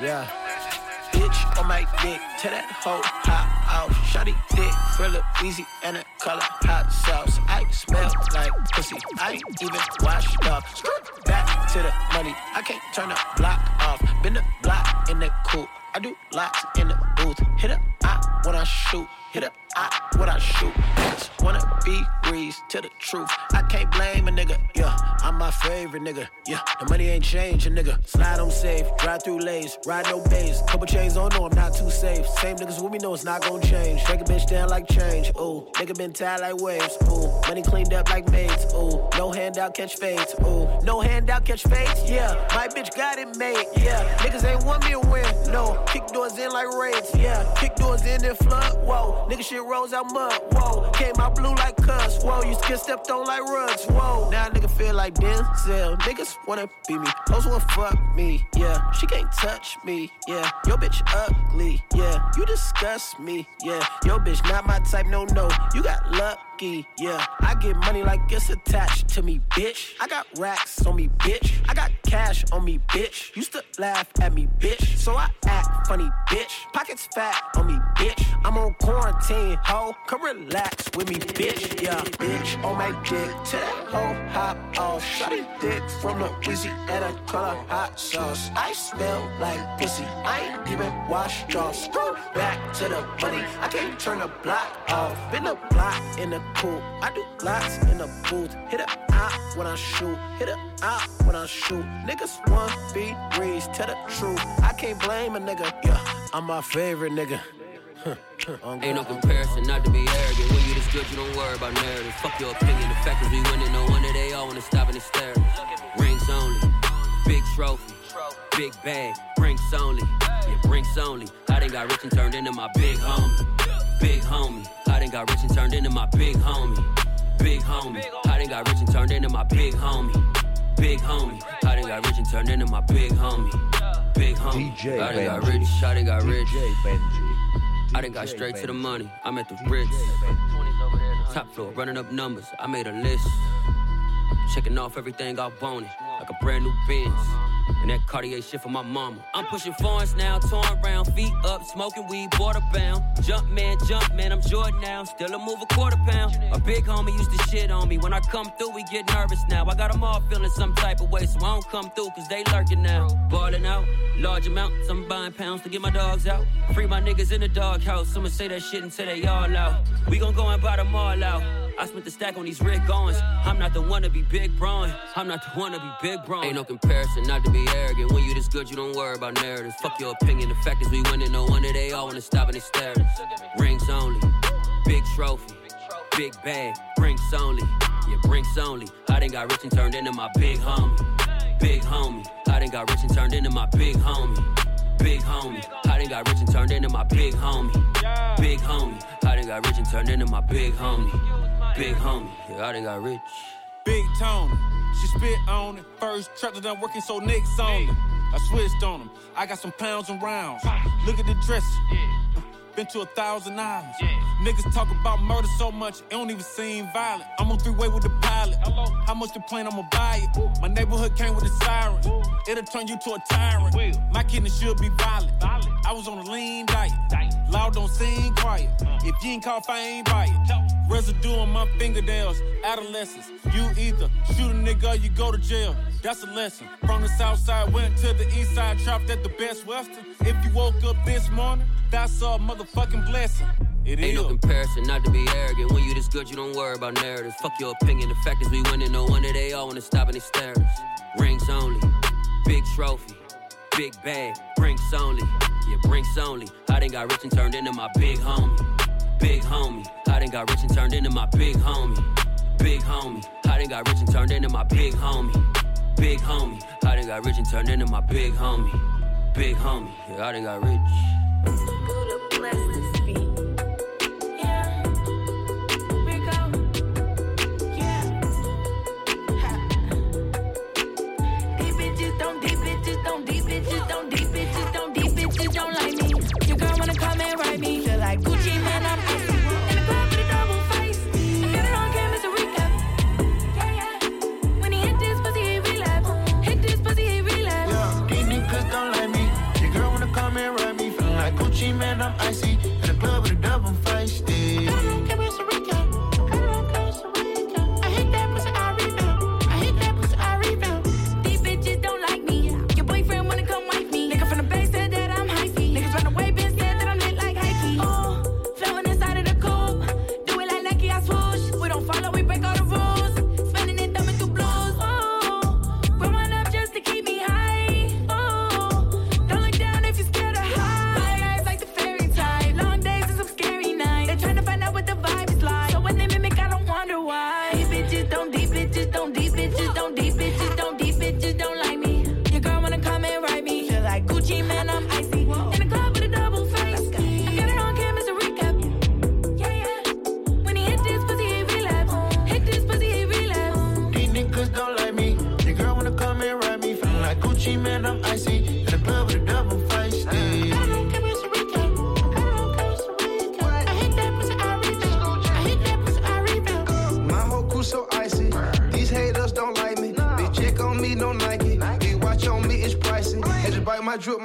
Speaker 23: Yeah. Bitch on my dick, tell that hoe hot out. Shotty dick, Frilla, easy, and a color hot sauce. I smell like pussy. I ain't even washed up. Back to the money. I can't turn the block off. Been the block in the coupe. I do lots in the booth. Hit up, I when I shoot. Hit up, I when I shoot. Just wanna be greased to the truth. I can't blame a nigga. Yeah, I'm my favorite nigga. Yeah, the money ain't changing, nigga. Slide on safe, drive through lanes, ride no bays. Couple chains on, no, I'm not too safe. Same niggas with me know it's not gon' change. Break a bitch down like change. Ooh, nigga been tied like waves. Ooh, money cleaned up like maids. Ooh, no handout, catch fades. Ooh, no handout, catch fades. Yeah, my bitch got it made. Yeah, niggas ain't want me to win. No, kick doors in like raids. Yeah, kick doors in and flood. Whoa, nigga shit rolls out mud. Whoa, came out blue like cuss. Whoa, you get stepped on like rugs. Whoa, now nigga feel like Denzel. Niggas wanna be me. Hoes wanna fuck me. Yeah, she can't touch me. Yeah, your bitch ugly. Yeah, you disgust me. Yeah, your bitch not my type. No, no, you got Yeah, I get money like it's attached to me, bitch. I got racks on me, bitch. I got cash on me, bitch. Used to laugh at me, bitch. So I act funny, bitch. Pockets fat on me, bitch. I'm on quarantine, ho. Come relax with me, bitch. Yeah, bitch. On my dick. To that hoe, hop off. Oh, Shotty dick from Louisiana, color hot sauce. I smell like pussy. I ain't even washed off. Screw back to the money. I can't turn the block off. Been a block in the I do lots in the booth. Hit a eye when I shoot. Hit a eye when I shoot. Niggas want feet breeze. Tell the truth. I can't blame a nigga. Yeah, I'm my favorite nigga.
Speaker 24: Ain't no comparison, not to be arrogant. When you this good, you don't worry about narratives. Fuck your opinion. The fact is we winning, no wonder they all wanna stop and stare. Rings only, big trophy, big bag, drinks only. Yeah, drinks only. I done got rich and turned into my big homie. Big homie. I done got rich and turned into my big homie. Big homie. I done got rich and turned into my big homie. Big homie. I done got rich and turned into my big homie. Big homie.
Speaker 25: DJ
Speaker 24: I done got rich. I done got rich.
Speaker 25: DJ Benji.
Speaker 24: I done got straight to the money. I'm at the Ritz. Top floor, running up numbers. I made a list. Checking off everything I wanted. Like a brand new Benz. And that Cartier shit for my mama. I'm pushing foreigns now, torn around, feet up, smoking weed, border bound. Jump man, jump man, I'm Jordan now. Still a move a quarter pound. A big homie used to shit on me. When I come through, we get nervous now. I got them all feeling some type of way, so I don't come through, cause they lurking now. Balling out, large amounts, I'm buying pounds to get my dogs out. Free my niggas in the doghouse. Someone say that shit until they all out. We gon' go and buy them all out. I spent the stack on these Rick Owens. I'm not the one to be big Braun. I'm not the one to be big Braun. Ain't no comparison, not to be arrogant. When you this good, you don't worry about narratives. Fuck your opinion. The fact is we winning, no wonder they all wanna stop and they stare. Rings only, big trophy, big bag, drinks only. Yeah, drinks only. I done got rich and turned into my big homie. Big homie. I done got rich and turned into my big homie. Big homie. I done got rich and turned into my big homie. Big homie. I done got rich and turned into my big homie. Big homie. Yeah, I done got rich.
Speaker 26: Big Tony, she spit on it. First tractor done working, so Nick's on it. I switched on him. I got some pounds and rounds. Look at the dress. Been to a thousand islands. Niggas talk about murder so much, it don't even seem violent. I'm on three way with the pilot. How much the plane I'ma buy it? My neighborhood came with a siren. It'll turn you to a tyrant. My kidney should be violent. I was on a lean diet. Loud don't seem quiet. If you ain't cough, I ain't buy it. Residue on my fingernails. Adolescence. You either shoot a nigga or you go to jail. That's a lesson. From the south side, went to the east side, trapped at the best western. If you woke up this morning, that's a motherfucking blessing. It
Speaker 24: Ain't
Speaker 26: is.
Speaker 24: no comparison, not to be arrogant. When you this good, you don't worry about narratives. Fuck your opinion. The fact is we winning, no wonder they all wanna stop and they stare us. Rings only, big trophy, big bag, drinks only. Yeah, drinks only. I done got rich and turned into my big homie. Big homie. I done got rich and turned into my big homie. Big homie. I done got rich and turned into my big homie. Big homie. I done got rich and turned into my big homie. Big homie. Yeah, I done got rich.
Speaker 27: Bitches don't, these bitches don't, these bitches don't like me. Your girl wanna come and ride me.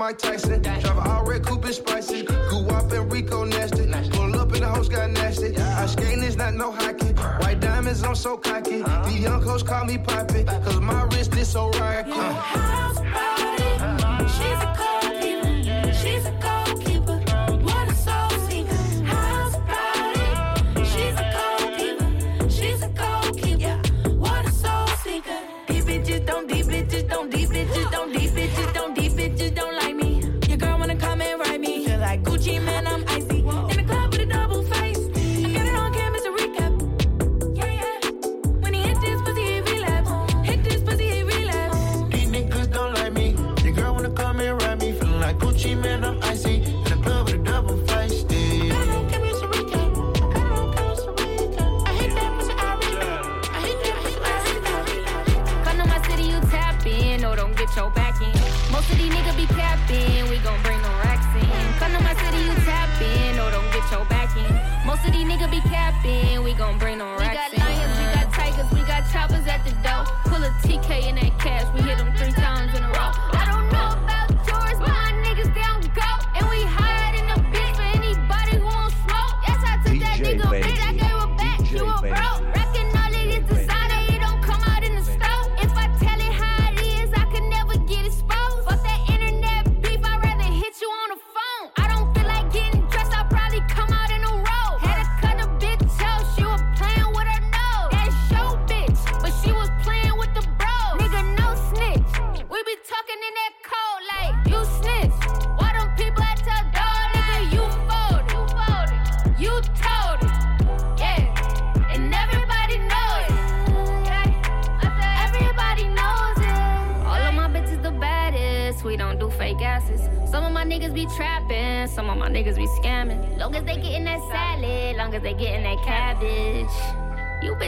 Speaker 27: Mike Tyson. Drive a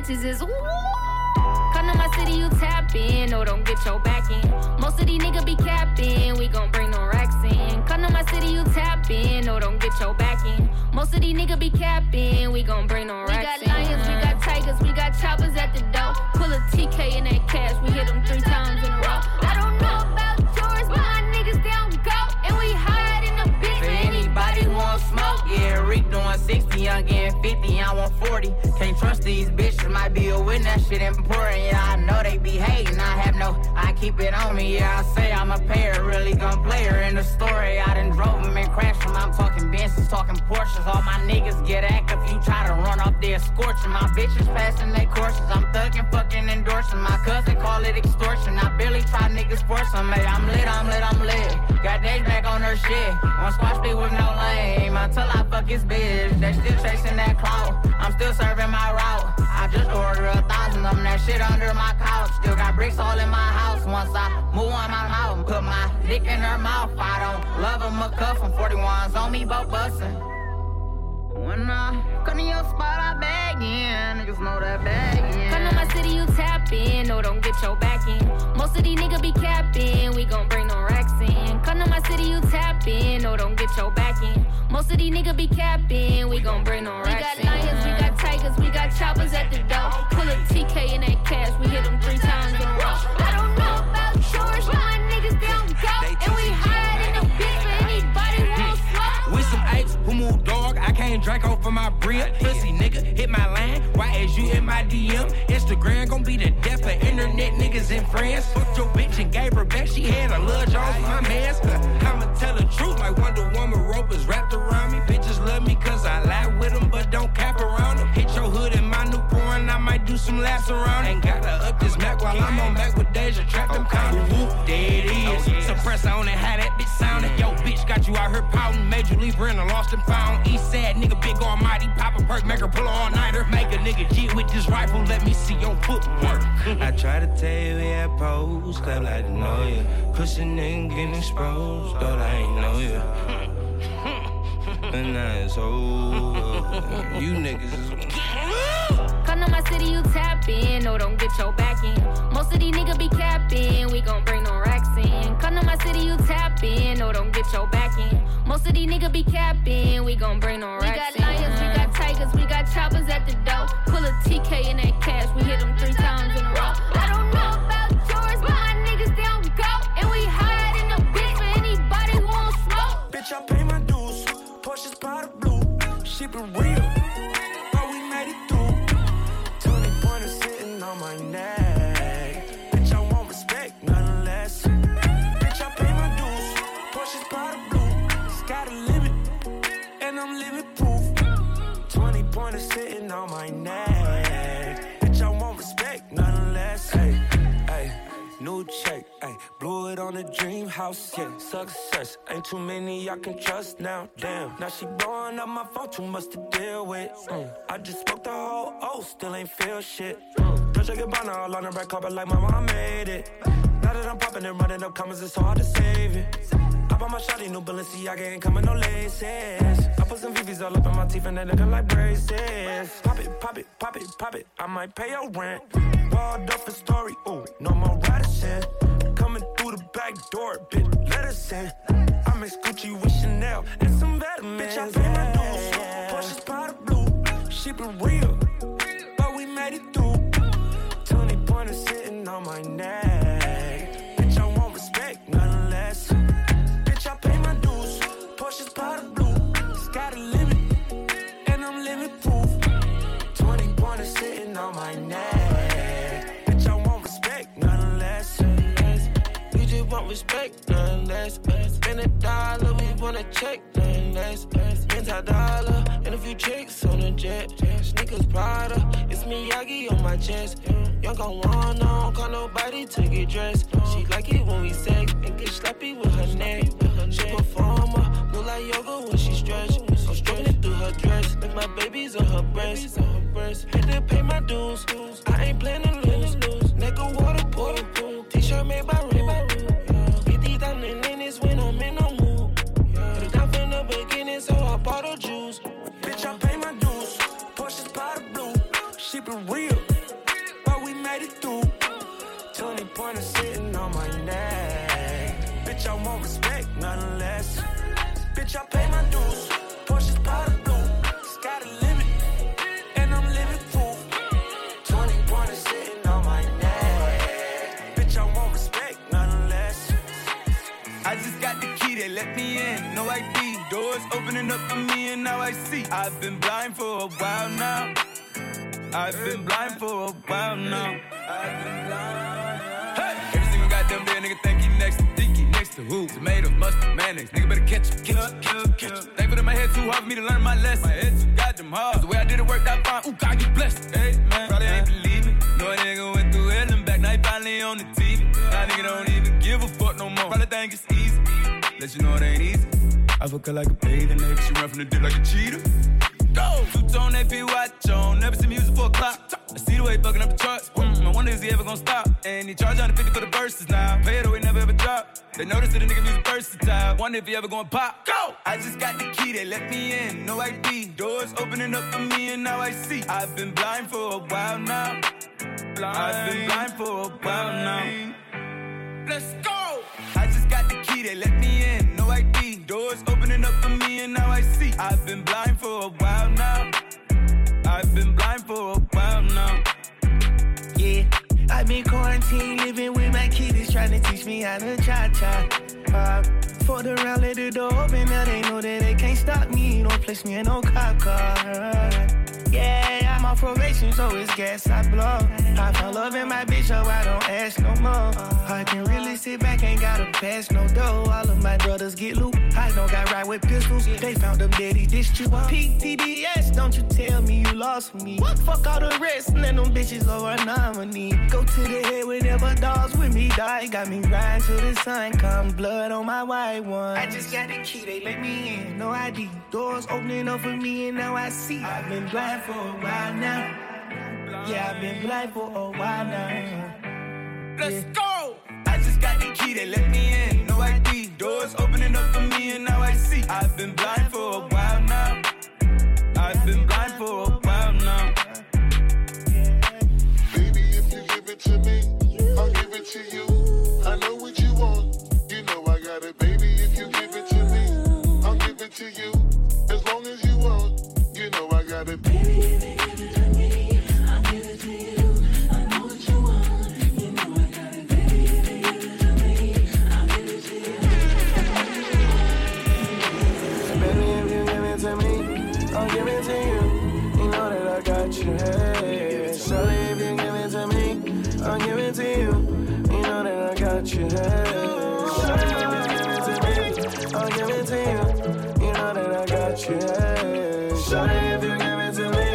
Speaker 14: bitches is woo. Come to my city, you tap in, or don't get your back in. Most of these niggas be capping, we gon' bring no racks in. Come to my city, you tap in, or don't get your back in. Most of these niggas be capping, we gon' bring no racks in. We got lions, we got tigers, we got choppers at the door. Pull a TK in that cash, we hit them three times in a row.
Speaker 12: 60, young getting 50, I want 40. Can't trust these bitches, might be a that shit important. Yeah, I know they be hating, I have no, I keep it on me. Yeah, I say I'm a pair, really gon' play her in the story. I done drove them and crashed them. I'm talking Benzes, talking Porsches. All my niggas get active, you try to run off there, scorching. My bitches passing their courses. I'm thugging, fucking endorsing. My cousin call it extortion. I barely try niggas them. Hey, I'm lit, I'm lit, I'm lit. Got days back on her shit. One squash me with no lame until I fuck his bitch. They still chasing that clout. I'm still serving my route. I just ordered a thousand of them. That shit under my couch. Still got bricks all in my house. Once I move on my mouth put my dick in her mouth. I don't love cuff. I'm 41s on me, both bustin'. When I come to your spot, I bag in. Niggas know that bag in.
Speaker 14: Come to my city, you tap in, or don't get your back in. Most of these niggas be capping, we gon' bring no racks in. Come to my city, you tap in, or don't get your back in. Most of these niggas be capping, we gon' bring no racks in. We got lions, we got tigers, we got choppers at the door. Pull a TK in that cash, we hit them three times in a row. I don't know about yours, but my niggas down go. And we hide
Speaker 22: With some apes who move dog, I can't drink of my bread. Pussy nigga, hit my line. Why is you in my DM? Instagram gon' be the death of internet niggas and friends. Fucked your bitch and gave her back. She had a little jaw for my mans. I'ma tell the truth like Wonder Woman rope is wrapped around me. Bitches love me cause I lie with them, but don't cap around them. Do some laps around. Ain't gotta up this Mac while I'm on back with Deja. Trap them counters. Whoop, there it is. Suppress on it, how that bitch sounded. Yo, bitch got you out here pouting. Made you leave her in a lost and found. East sad nigga, big almighty. Pop a perk, make her pull all nighter. Make a nigga G with this rifle, let me see your footwork.
Speaker 28: I try to tell you we had pose, clap like to know you. Pussy nigga getting exposed, thought I ain't know you. And now it's over. You niggas is
Speaker 14: Come to my city, you tap in. No, don't get your back in. Most of these niggas be capping. We gon' bring no racks in. Come to my city, you tap in. No, don't get your back in. Most of these niggas be capping. We gon' bring no racks in. We got lions, we got tigers, we got choppers at the door. Pull a TK in that cash. We hit them three times in a row. I don't know about yours, but my niggas, they don't go. And we hide in the bitch for anybody
Speaker 29: who will smoke. Bitch, I pay my dues. Porsches by the blue. She been real. A dream house, yeah, success. Ain't too many I can trust now, damn. Now she blowing up my phone, too much to deal with. Mm. I just smoked the whole oh, still ain't feel shit. Mm. Don't shake now, on the red carpet like my mom made it. Now that I'm popping and running up comments, it's hard to save it. I bought my shawty new Balenciaga, ain't coming no laces. I put some VVs all up in my teeth and they looking like braces. Pop it, pop it, pop it, pop it. I might pay your rent. Walled up a story, ooh, no more Radisson. The back door, bitch, let us in. I mix Gucci with Chanel and some vitamins. Bitch, I pay my dues. Porsche's powder blue, she been real, but we made it through. 20 pointers sitting on my neck. Bitch, I want respect, nothing less. Bitch, I pay my dues. Porsche's powder blue, it's got a limit, and I'm living proof. 20 pointers sitting on my neck. Want respect, nothing less. Spend a dollar, we wanna check, nothing less. Spend a dollar, and a few chicks on the jet. Sneakers Prada, it's Miyagi on my chest. Young gon' want on, call nobody to get dressed. She like it when we sex, and get sloppy with her neck. She performer, move like yoga when she stretch. I'm struggling through her dress, like my baby's on her breast. Had to pay my dues, I ain't playing to lose. Neck of waterproof, t-shirt made by
Speaker 1: Doors opening up for me, and now I see. I've been blind for a while now. I've been blind for a while now. I've been blind. Hey! Every single goddamn day, nigga think he next to Dinky, next to who? Tomato, mustard, mayonnaise. Nigga better catch him, catch him, catch him, catch him. Thankful that my head too hard for me to learn my lesson. My head too goddamn hard. 'Cause the way I did it worked out fine. Ooh, God, get blessed. Hey, man, probably ain't believe it. No, a nigga went through hell and back. Now he finally on the TV. Now nigga don't even give a fuck no more. Probably think it's easy. Let you know it ain't easy. I fuck her like a bathing ape. She run from the dick like a cheetah. Go! Two tone AP watch on. Never see music for a clock. I see the way he fucking up the charts. Mm, I wonder is he ever gonna stop? And he charge 150 for the verses now. Pay it away, never ever drop. They notice that the nigga music versatile. Wonder if he ever gonna pop. Go! I just got the key, they let me in. No ID. Doors opening up for me, and now I see. I've been blind for a while now. Blind. I've been blind for a while now. Let's go! I just got the key, they let me Doors opening up for me, and now I see. I've been blind for a while now. I've been blind for a while now.
Speaker 29: Yeah, I've been quarantined, living with my kids, trying to teach me how to cha cha. Uh, fucked around, let the door open, now they know that they can't stop me. Don't place me in no cop car. Yeah, I'm on probation, so it's gas I blow. I found love in my bitch, so I don't ask no more. I can really sit back, ain't gotta pass no dough. All of my brothers get loot. I don't got right with pistols. They found them daddy this you. PTDS, don't you tell me you lost me. Fuck all the rest, and then them bitches over a nominee. Go to the head whenever dogs with me die. Got me riding till the sun come, blood on my white one. I just got the key, they let me in, no ID. Doors opening up for me, and now I see. I've been blind for a while now. Yeah, I've been blind for a while now.
Speaker 1: Let's go! I just got the key, they let me in. No ID. Doors opening up for me, and now I see. I've been blind for a while now. I've been blind for a while now.
Speaker 30: Baby, if you give it to me, I'll give it to you. I know what you want. You know I got it, baby. If you give it to me, I'll give it to you.
Speaker 31: That I got you. Hey, Shorty, if you give it to me, I'll give it to you. You know that I got you. Hey, if you give it to me,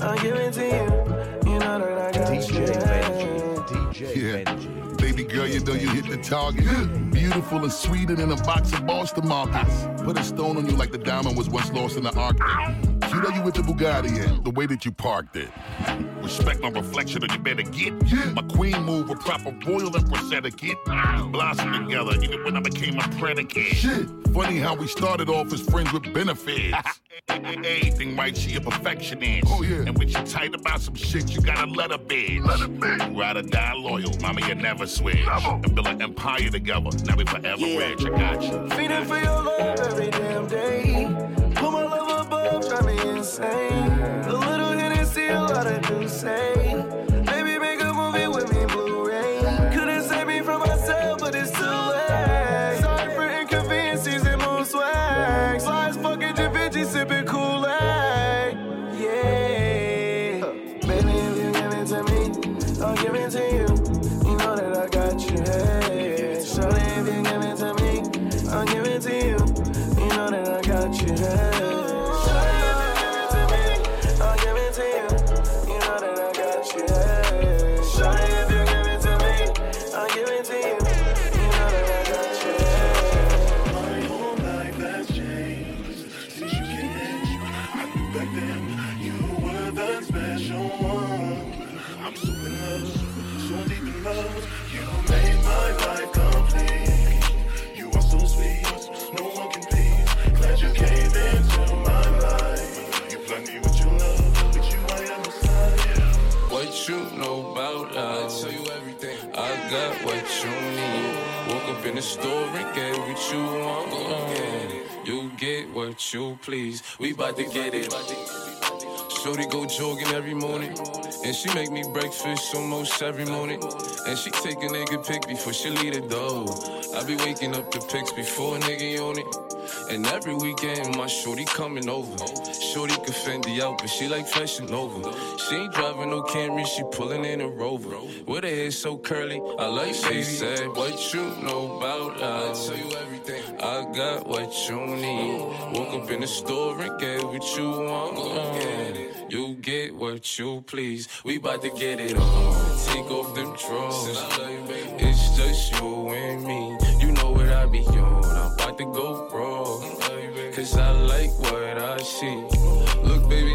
Speaker 31: I'll give it to you. You know that I got you. Hey.
Speaker 30: Yeah. Baby girl, you know you hit the target. Beautiful and sweeter than a box of Boston markets. Put a stone on you like the diamond was once lost in the Arctic. Cute know you with the Bugatti and the way that you parked it. Respect my reflection or you better get. My queen move with proper royal and prosthetic kit. Blossom together even when I became a predicate. Shit. Funny how we started off as friends with benefits. Everything right, she a perfectionist. Oh yeah. And when she tight about some shit, you gotta let her bitch. Let her bitch. Ride or die loyal, mama, you never switch. And build an empire together. Now we forever rich. I got you.
Speaker 31: Feeding for your love every damn day. Drive me insane. A little Hennessy, a lot of do
Speaker 17: store and get what you want. You get what you please. We bout to get it. Shorty go jogging every morning. And she make me breakfast almost every morning. And she take a nigga pic before she leave the door. I be waking up the pics before a nigga on it. And every weekend, my shorty coming over. Shorty can Fendi out, but she like fashion over. She ain't driving no Camry, she pulling in a Rover. With her hair so curly, I like she said, What you know about us? I tell you everything. I got what you need. Woke up in the store and get what you want. You get what you please. We bout to get it on. Take off them drawers. It's just you and me. You know what I be About to go raw. Cause I like what I see. Look, baby,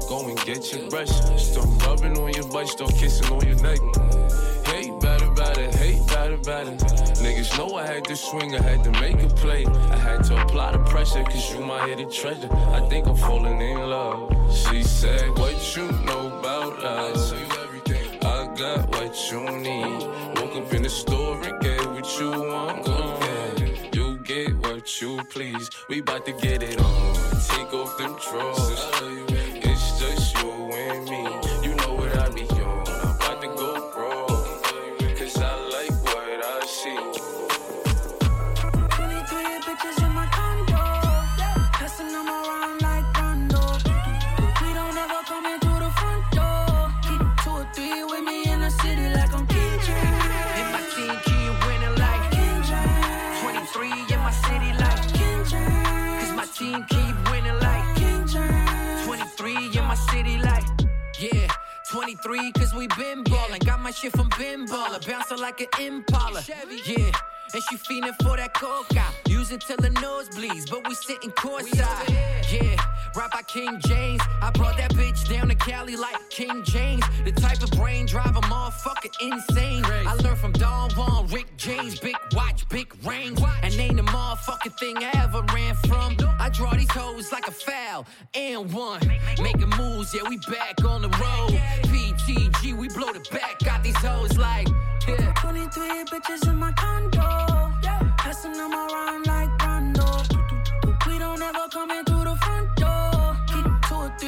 Speaker 17: go and get your brush. Start rubbing on your butt, start kissing on your neck. About it, hate bad about it. Niggas know I had to swing, I had to make a play. I had to apply the pressure, cause you my hidden treasure. I think I'm falling in love. She said, What you know about us? I got what you need. Woke up in the store and get what you want. Yeah. You get what you please. We bout to get it on. Take off them drawers. You and me.
Speaker 32: 23
Speaker 33: cause we been ballin' Got my shit from Ben Baller Bouncing like an Impala. Yeah and she feeling for that coca. Use it till the nose bleeds, but we sitting courtside. Yeah, right by King James. I brought that bitch down to Cali like King James. The type of brain drive a motherfucker insane. I learned from Don Juan, Rick James, big watch, big range. And ain't a motherfucking thing I ever ran from. I draw these hoes like a foul. And one, making moves, yeah, we back on the road. PTG, we blow the back, got these hoes like, yeah.
Speaker 34: 23 bitches in my condo. Passing them around like Rondo. We don't ever come in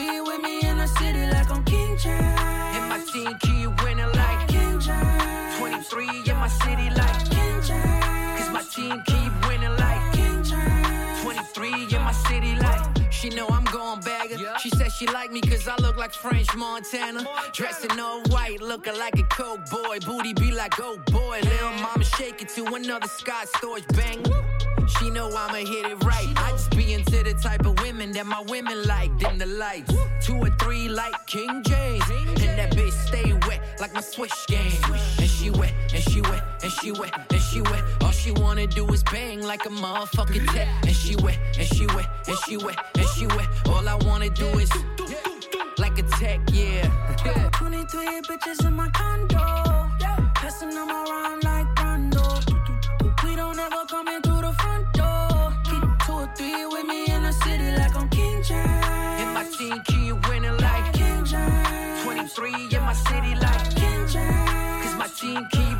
Speaker 34: two with me in the city like I'm King James.
Speaker 33: And my team keep winning like
Speaker 34: King James.
Speaker 33: 23 in my city like
Speaker 34: King James.
Speaker 33: Cause my team keep winning like
Speaker 34: King James.
Speaker 33: 23 in my city like She know I'm going bagger. She said she like me cause I look like French Montana. Dressed in all white, looking like a coke boy. Booty be like, oh boy. Little mama shake it to another Scott storage bang. She know I'ma hit it right. I just be into the type of women that my women like. Dim the lights. Two or three like King James. And that bitch stay wet like my swish game. And she wet, and she wet, and she wet, and she wet. All she wanna do is bang like a motherfucking tech. And she wet, and she wet, and she wet, and she wet. All I wanna do is like a tech, yeah. yeah.
Speaker 34: 23 bitches in my condo. Passing them around like keep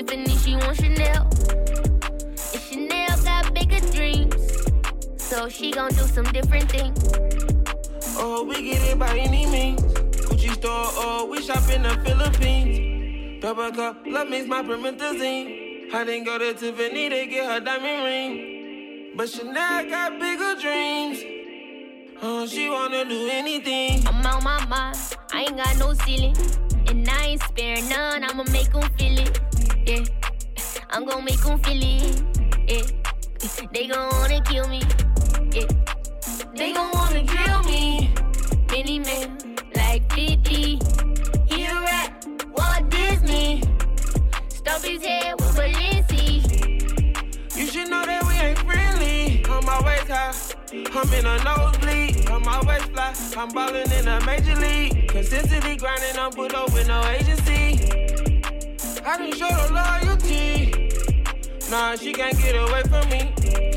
Speaker 27: Tiffany, she want Chanel. And Chanel got bigger dreams. So she gon' do some different things.
Speaker 6: Oh, we get it by any means. Gucci store, oh, we shop in the Philippines. Double cup, love makes my promethazine. I didn't go to Tiffany to get her diamond ring. But Chanel got bigger dreams. Oh, she wanna do anything.
Speaker 27: I'm on my mind, I ain't got no ceiling. And I ain't sparing none, I'ma make 'em feel it. Yeah, I'm gon' make 'em feel it. Yeah, they gon' wanna kill me. Yeah, they gon' wanna kill me. Many men like 50. He a rat, Walt Disney. Stomp his head with Balenci.
Speaker 6: You should know that we ain't friendly. I'm always high. I'm in a nosebleed. I'm always fly. I'm ballin' in a major league. Consistently grinding, I'm put up with no agency. I didn't show the loyalty. Nah, she can't get away from me.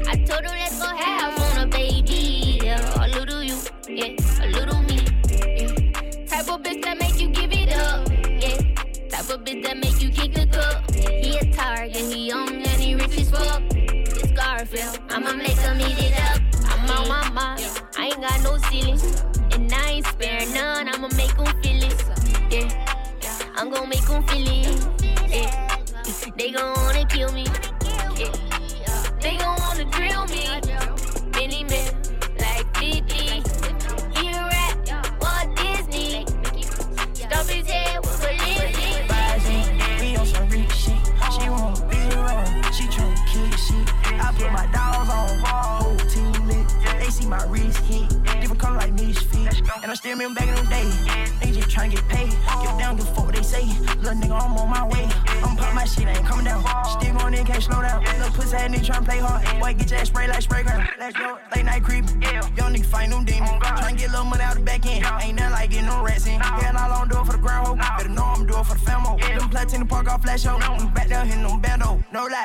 Speaker 27: I told her let's go half on a baby. Yeah, a little you, yeah, a little me. Yeah. Type of bitch that make you give it up. Yeah, type of bitch that make you kick the cup. He a target, he young and he rich as fuck. It's Garfield, I'ma make him eat it up. I'm on my mind, I ain't got no ceiling. And I ain't sparing none, I'ma make him feel it. Yeah, I'm gon' make him feel it. They gon' wanna kill me. They gon' wanna drill me.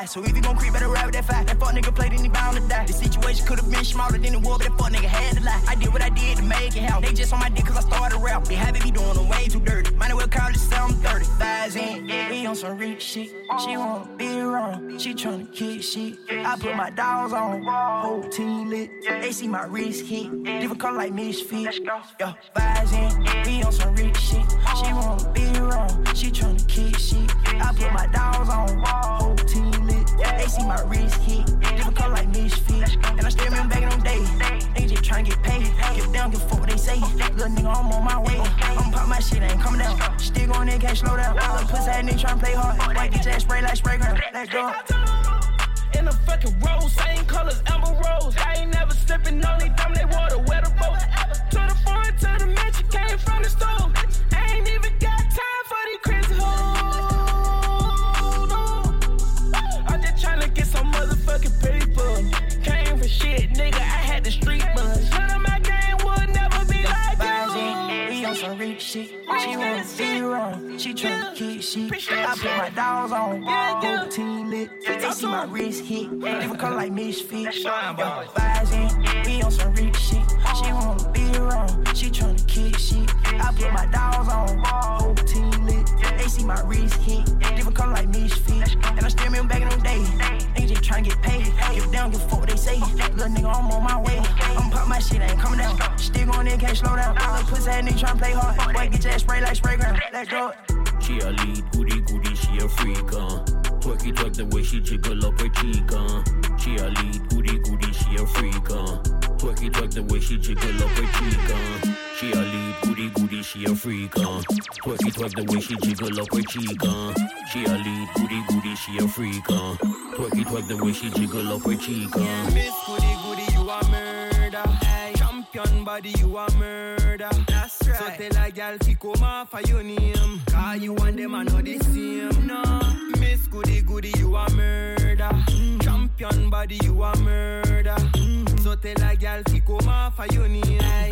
Speaker 35: So if you gon' creep, better ride with that fight. That fuck nigga played, then he bound to die. The situation could've been smaller than it was, but that fuck nigga had to lie. I did what I did to make it happen. They just on my dick cause I started rap. They happy be doing them way too dirty. Might as well call it something 30. Thighs in, we on some rich shit. She wanna be around. She tryna kick shit. I put my dogs on. Whole team lit. They see my wrist hit. Different color like misfit. Yeah, vibes in, we on some rich shit. She wanna be around. She tryna kick shit. I put my dogs on. Whole. They see my wrist hit, different color like misfit. And I still remember back in them days. They just tryna get paid. Get down, give fuck what they say. Little nigga, I'm on my way. I'm pop my shit, ain't coming down. Still on it, can't slow down. Little pussy ass nigga tryna play hard. White bitch ass spray like spray ground. Let's go.
Speaker 12: In the fucking rose, same colors, Amber Rose. I ain't never slipping only they dumb, they water, wet the boat. To the front, to the mansion, came from the stove. Shit.
Speaker 35: She wanna be wrong. She tryna keep shit. I put my dogs on. Whole team lit. They see my wrist hit. Different color like misfit. Rising, we on some rich shit. She wanna be wrong. She tryna keep shit. I put my dogs on. Whole team lit. They see my wrist hit. Different color like misfit. And I still remember back in them days. Niggas just tryna get paid. If they don't give a fuck what they say. Little nigga, I'm on my way. I'm pop my shit, ain't coming down. Still going in, can't slow down. Little pussy ass nigga tryna play hard. Boy, get your spray like spray gun. Let's go.
Speaker 24: She a lead, goody goody, she a freak, uh. Twerk it, twerk the way she jiggle up her cheek, uh. She a lead, goody goody, she a freak, uh. Twerk it, twerk the way she jiggle up her cheek, uh. She a lead, goody goody, she a freak, uh. Twerk it, twerk the way she jiggle up her cheek, uh. She a lead, goody goody, she a freak, uh. Twerk it, twerk the way she jiggle up her cheek, uh.
Speaker 36: Miss Goody Goody, you a murder. Hey. Champion body, you a murder. That's right. So tell a gal fi come off of your name. Cause you and them are not the same. No. Miss Goody Goody, you a murder. Champion body, you a murder. So tell a gal fi come off of your name.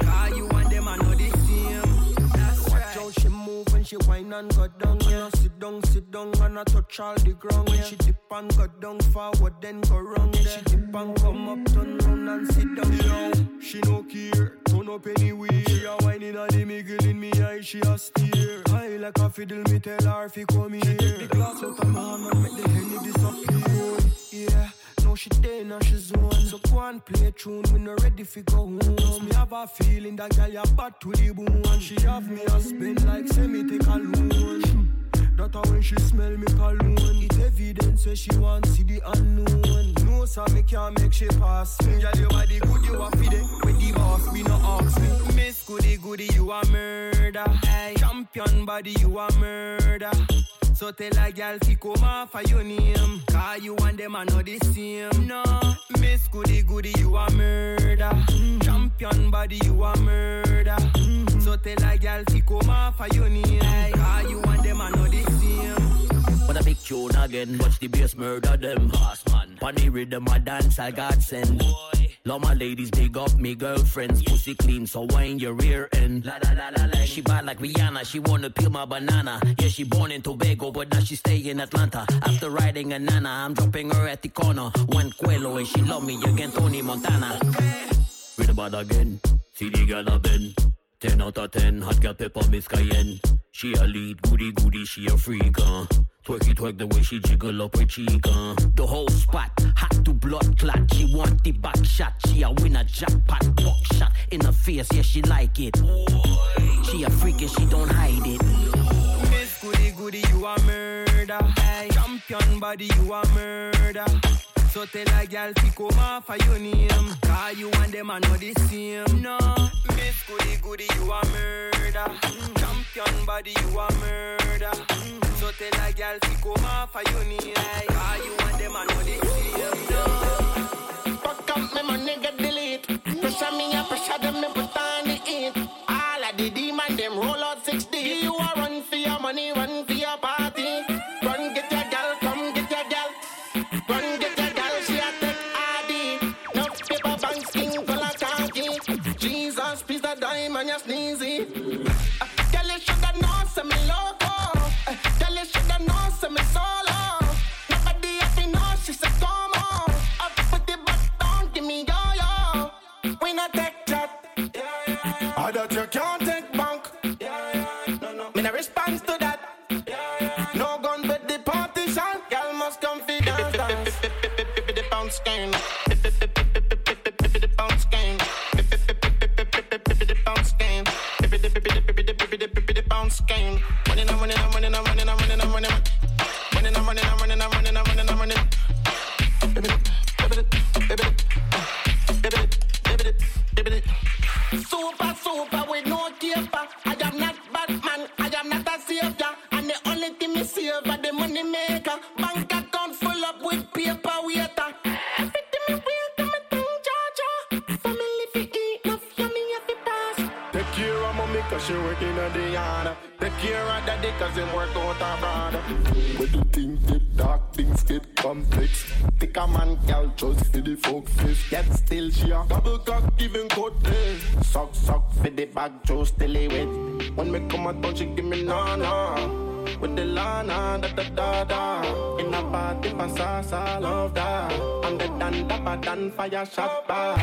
Speaker 36: Cause you and them are not the same. That's
Speaker 12: Watch how she move when she whine and go down. Yeah. sit down, sit down, and I touch all the ground. When she dip and go down forward, then go wrong. Then she dip and come up, turn round and sit down. Yo, she no care, turn up anywhere. She a whining at the middle in me eye, she a steer. High like a fiddle, me tell her fi come here. She take the glass out of my hand and make the henny disappear. Yeah. Now she there, now she zone. So go and play tune, we no ready fi go home. Cause me have a feeling that girl ya bad to the bone. And she have me a spin like say me take a loan. That a when she smell me cologne It evidence where she want see the unknown No sir me can't make she pass me Girl your body good you a fi there With the boss me no ask me
Speaker 36: Miss Goody Goody, you a murder. Champion body, you a murder. So tell a gal fi come off of your name. Cause you and them are not the same. No. Miss Goody Goody, you a murder. Champion body, you a murder. So tell a gal fi come off of your name. Cause you and them are not the same.
Speaker 24: What a big tune again. Watch the bass murder them. Horseman. Funny rhythm, I dance, I got send. Love my ladies, big up me girlfriends. Pussy clean, so wind your rear end. La la la la la. She bad like Rihanna, she wanna peel my banana. Yeah, she born in Tobago, but now she stay in Atlanta. After riding a nana, I'm dropping her at the corner. One Quello, and she love me again, Tony Montana. Read about again. See the girl a bend. 10 out of 10, hot girl pepper Miss Cayenne. She a lead, goody goody, she a freak, uh. Twerk it, twerk the way she jiggle up her cheek, uh. The whole spot, hot to blood clot. She want the back shot, she a win a jackpot. Buck shot in her face, yeah, she like it. She a freak and she don't hide it.
Speaker 36: Miss Goody Goody, you a murder. Hey. Champion body, you a murder. So tell a gal fi come off of your name. Cause you and them are not the same. No goody goody, you a murder. Champion body, you a murder. So tell a girl to come off for you knee like ah, you and them I know the same. No.
Speaker 12: Fuck up me, my nigga, delete. Pressure me, I pressure them, me put on the ink. All of the demon, them roll out 60. The diamond you sneezy.
Speaker 37: Dan, fire shot bar.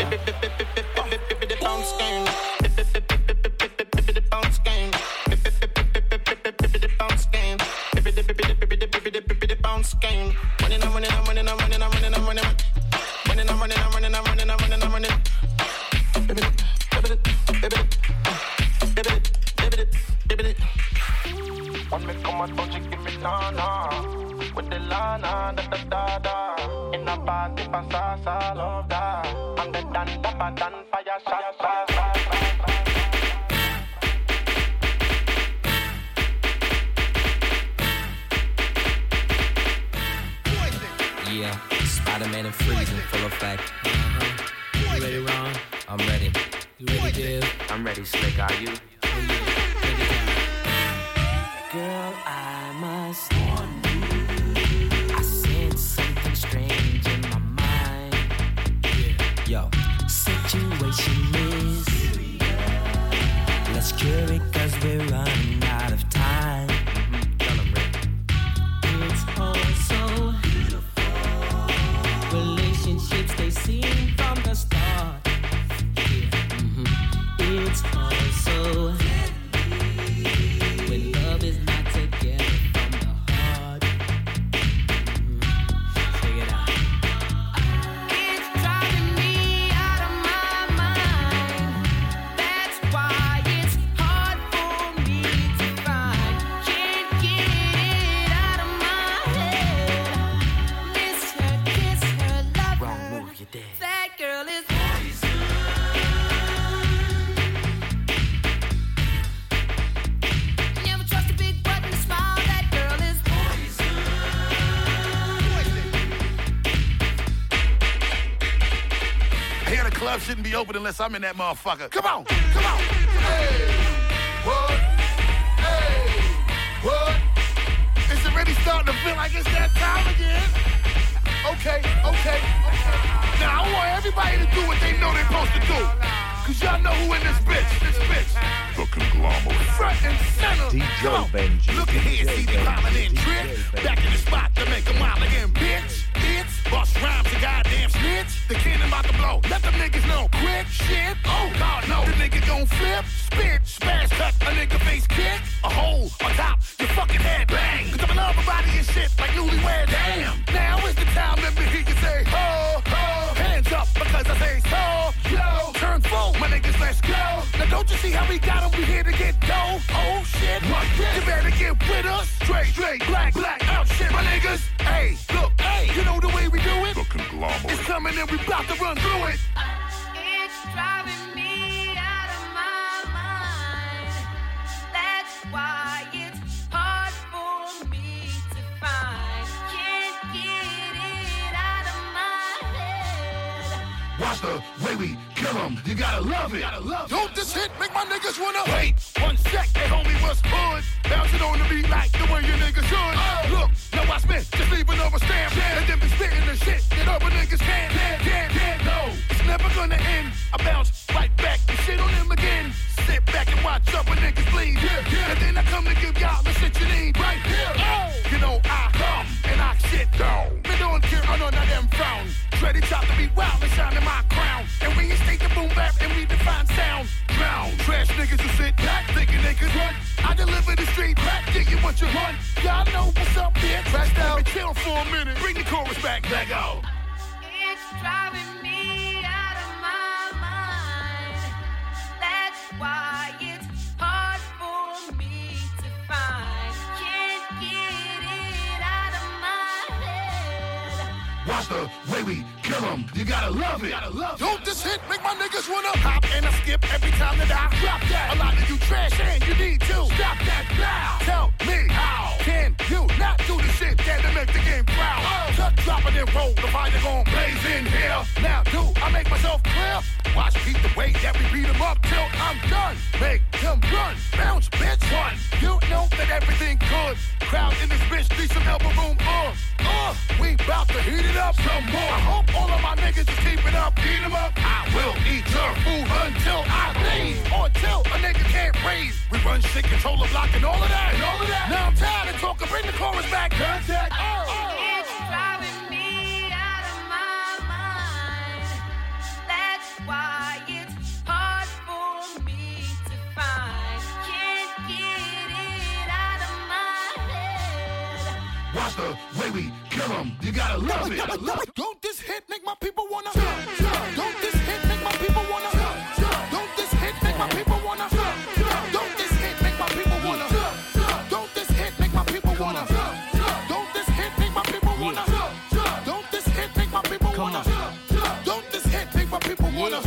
Speaker 4: Unless I'm in that motherfucker. Come on, come on. Hey, what? Hey, what? Is it really starting to feel like it's that time again? Okay, okay. Now I want everybody to do what they know they're supposed to do. Cause y'all know who in this bitch, this bitch. The conglomerate. Front and center.
Speaker 20: DJ Benji,
Speaker 4: Look at here,
Speaker 20: DJ
Speaker 4: see the
Speaker 20: Benji,
Speaker 4: in
Speaker 20: DJ
Speaker 4: Back in the spot to make a mile again, bitch. Busta Rhymes to goddamn snitch. The cannon about to blow. Let them niggas know. Quick shit. Oh, God, no. The nigga gon' flip, spit, smash, cut. A nigga face kick. A hole on top. Your fucking head bang. Cause I'm love body and shit like newlywed. Damn. Now is the time. Let me hear you say, ho, ho. Hands up because I say so. Yo, turn full. My niggas, let's go. Now don't you see how we got 'em? We here to get dough. Oh shit. What? You better get with us. Straight, straight, black, black. Out shit, my niggas. Hey, look, hey. You know the it? The. It's coming and we about to run through it.
Speaker 34: It's driving me out of my mind. That's why it's hard for me to find. Can't get it out of my head.
Speaker 4: Watch the way we 'em. You gotta love it. Don't this hit make my niggas wanna wait one sec? Hey, homie, what's hood? Bouncing on the beat like the way your niggas should. Oh. Look, now I spit, just leaving over stamp. And then be spitting the shit that other niggas can't, can't, can't, can't. No, it's never gonna end. I bounce right back and shit on them again. Sit back and watch other niggas bleed. And then I come to give y'all the shit you need right here. You know I come and I shit down. Me don't care, I none of them frown. Ready top to be wild and shine in my crown. And we state the boom bap and we define sound. Drown. Trash niggas who sit back thinking they could run. I deliver the street back, get you what you want. Y'all know what's up here. Crashed out. Chill for a minute. Bring the chorus back. Let go.
Speaker 34: It's driving
Speaker 4: Watch the way we kill 'em. You gotta love it. Don't this hit make my niggas wanna hop and I skip every time that I drop that. A lot of you trash and you need to stop that now. Tell me how can you not do the shit that make the game proud? Cut, drop it and roll. The fire gon' blaze in here. Now do I make myself clear? Watch keep the way that we beat 'em up till I'm done. Make them run.
Speaker 25: Bounce, bitch. One, you know that everything good. Crowd in this bitch need some elbow room. Uh, uh, we bout to heat it up some more. I hope all of my niggas is keeping up. Eat 'em up. I will eat your food until I leave. Or till a nigga can't breathe. We run shit, control the block, and all of that. And all of that. Now I'm tired of talking. Bring the chorus back. Contact. Oh,
Speaker 34: It's
Speaker 25: 'em. You gotta love it.
Speaker 38: Don't this hit make my people wanna? Don't this hit make my people wanna? Don't this hit make my people wanna? Don't this hit make my people wanna? Don't this hit make my people wanna? Don't this hit make my people wanna? Don't this hit make my people wanna? Don't this hit make my people wanna?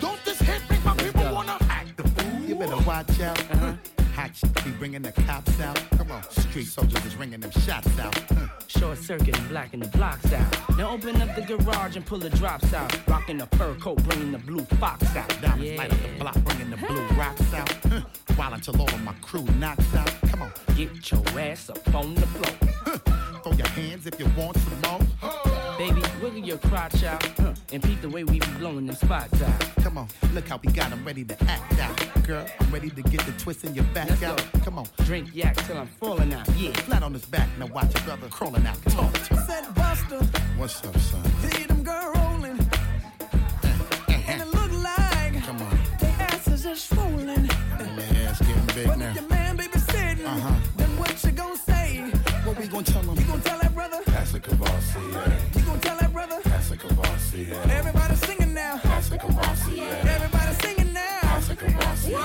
Speaker 38: Don't this hit make my people wanna? Act the fool.
Speaker 20: You better watch out. Bringing the cops out. Come on, street soldiers is ringing them shots out. Huh.
Speaker 39: Short circuit and blacking the blocks out. Now open up the garage and pull the drops out. Rocking the fur coat, bringing the blue fox out.
Speaker 20: Diamonds light up the block, bringing the blue rocks out. Hmm. Huh. While until all of my crew knocks out. Come on,
Speaker 39: get your ass up on the floor. Hmm.
Speaker 20: Throw your hands if you want some more.
Speaker 39: Baby, wiggle your crotch out huh, and peep the way we be blowing them spots out.
Speaker 20: Come on, look how we got 'em ready to act out. Girl, I'm ready to get the twist in your back
Speaker 39: Let's
Speaker 20: out.
Speaker 39: go.
Speaker 20: Come on,
Speaker 39: Drink yak till I'm falling out. Yeah,
Speaker 20: flat on his back. Now watch your brother crawling out. Talk to him.
Speaker 40: Said Busta,
Speaker 20: What's up, son?
Speaker 40: see them girl gonna
Speaker 20: tell him?
Speaker 40: You gonna tell that brother?
Speaker 25: That's a Courvoisier,
Speaker 40: You gonna tell that brother?
Speaker 25: That's a Courvoisier,
Speaker 40: Everybody singing now.
Speaker 25: That's a Courvoisier,
Speaker 40: Everybody singing now.
Speaker 25: That's a Courvoisier,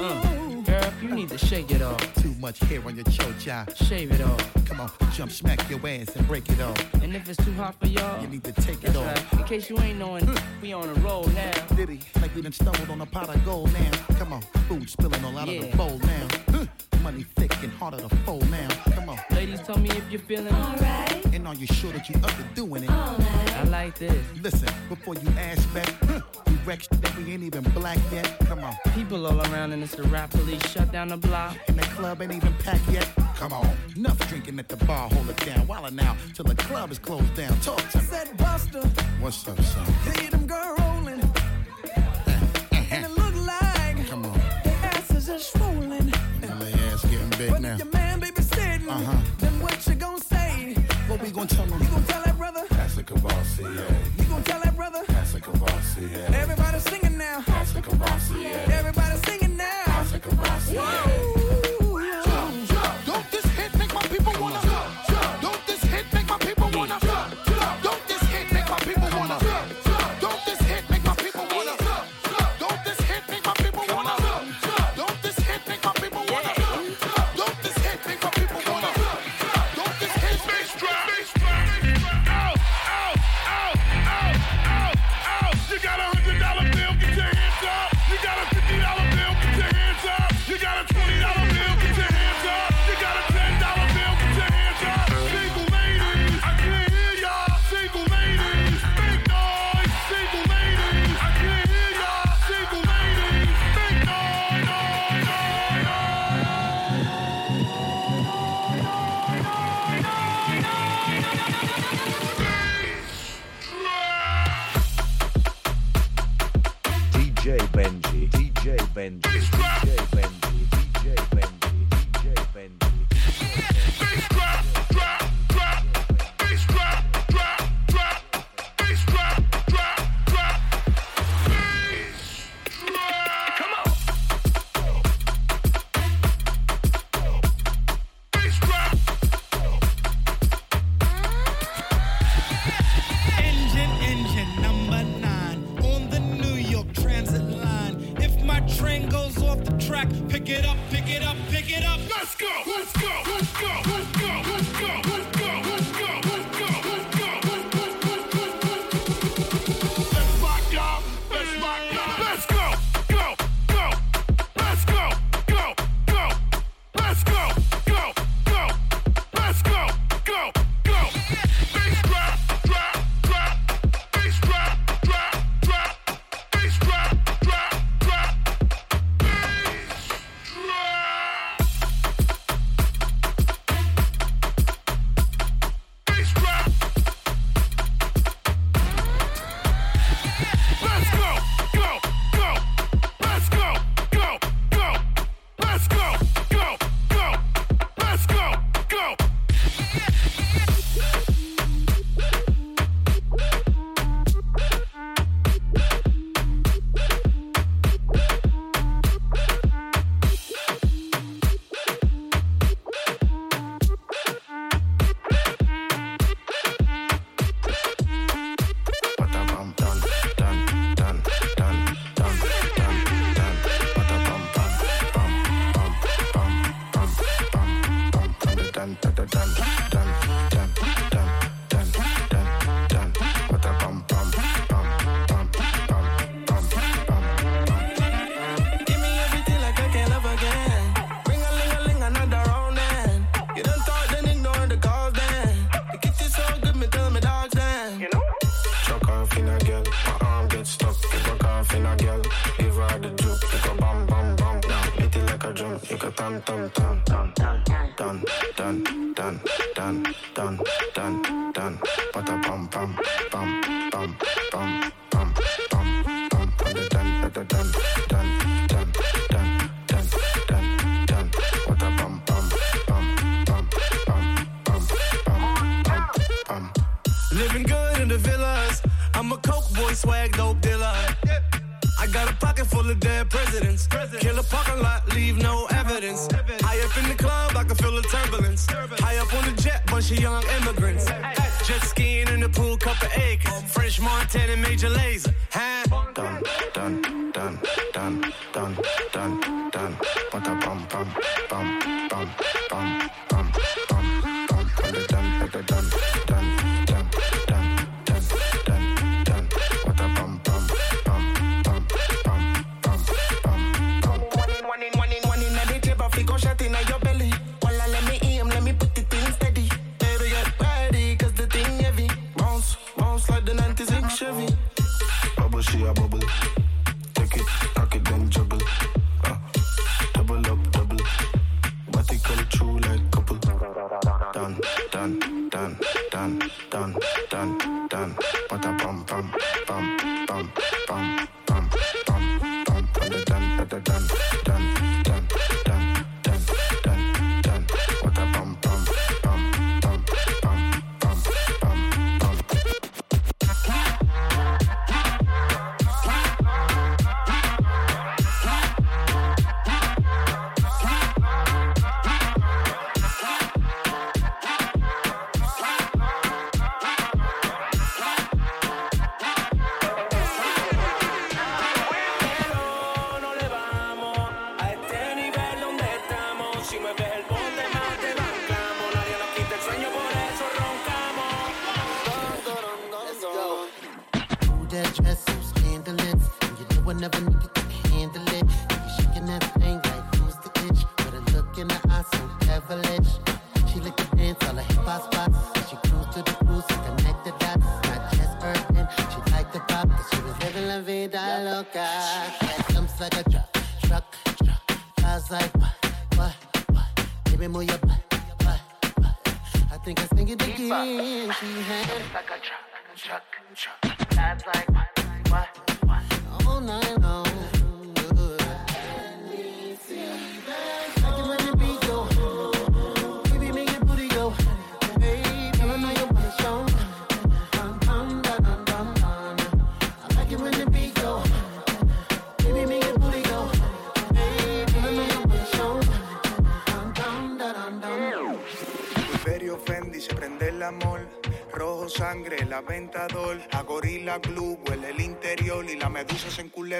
Speaker 39: uh, girl, you need to shake it off.
Speaker 20: Too much hair on your chocha.
Speaker 39: Shave it off.
Speaker 20: Come on, jump, smack your ass and break it off.
Speaker 39: And if it's too hot for y'all,
Speaker 20: You need to take it off.
Speaker 39: right. In case you ain't knowing, we on a roll now.
Speaker 20: Diddy, like we done stumbled on a pot of gold now. Come on, food spilling all out of the bowl now. Huh. Money thick and harder to fold now. Come on.
Speaker 39: Ladies, tell me if you're feeling alright.
Speaker 20: And are you sure that you up to doing it?
Speaker 39: I like this.
Speaker 20: Listen, before you ask back, huh, we wreck that we ain't even black yet. Come on.
Speaker 39: People all around and it's the rap police shut down the block.
Speaker 20: And the club ain't even packed yet. Come on. Enough drinking at the bar, hold it down. While now, till the club is closed down. Talk to me.
Speaker 40: Said Busta,
Speaker 20: What's up, son?
Speaker 40: see them girl
Speaker 20: gon' tell him?
Speaker 40: You gon' tell that brother?
Speaker 25: Pastor Courvoisier.
Speaker 40: You gon' tell that brother?
Speaker 25: Pastor Courvoisier.
Speaker 40: Everybody singing now.
Speaker 25: Pastor Courvoisier.
Speaker 40: Everybody singing now.
Speaker 37: Pastor Courvoisier. Whoa.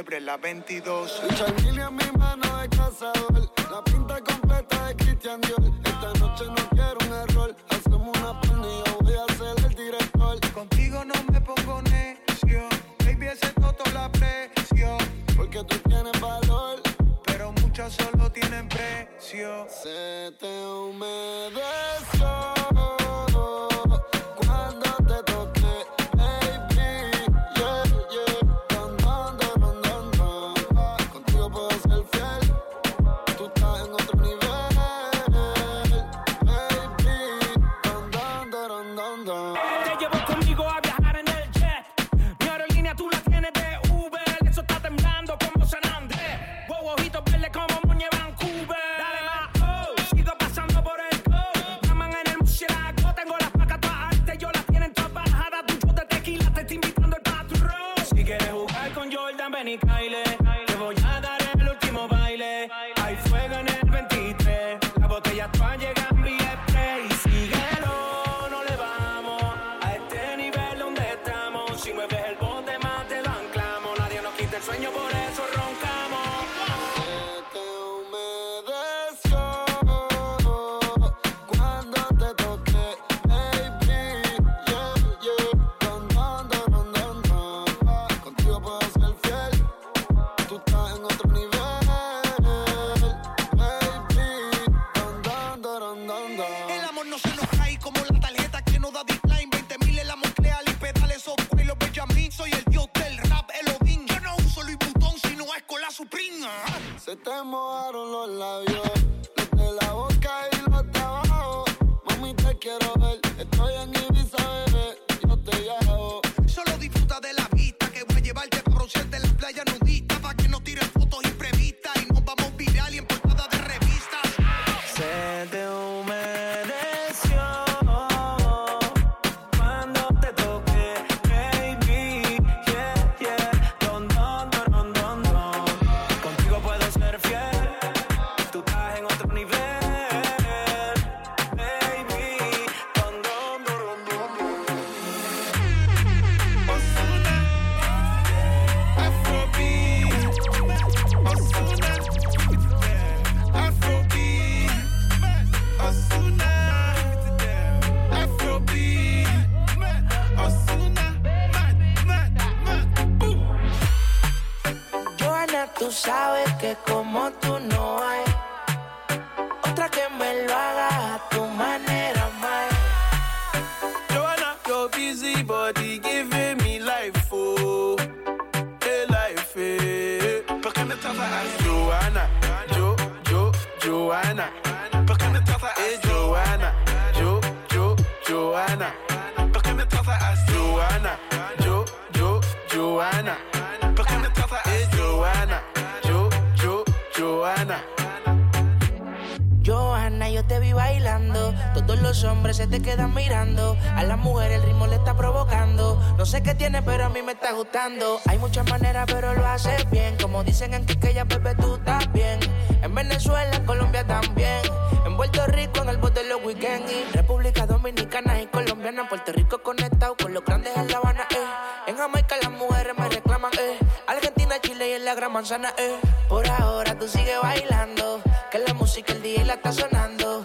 Speaker 37: Febre, la
Speaker 31: 22.
Speaker 41: Benny Kylie. calle en
Speaker 39: la
Speaker 36: gran manzana, eh. Por ahora tú sigues bailando, que la música el día la está sonando.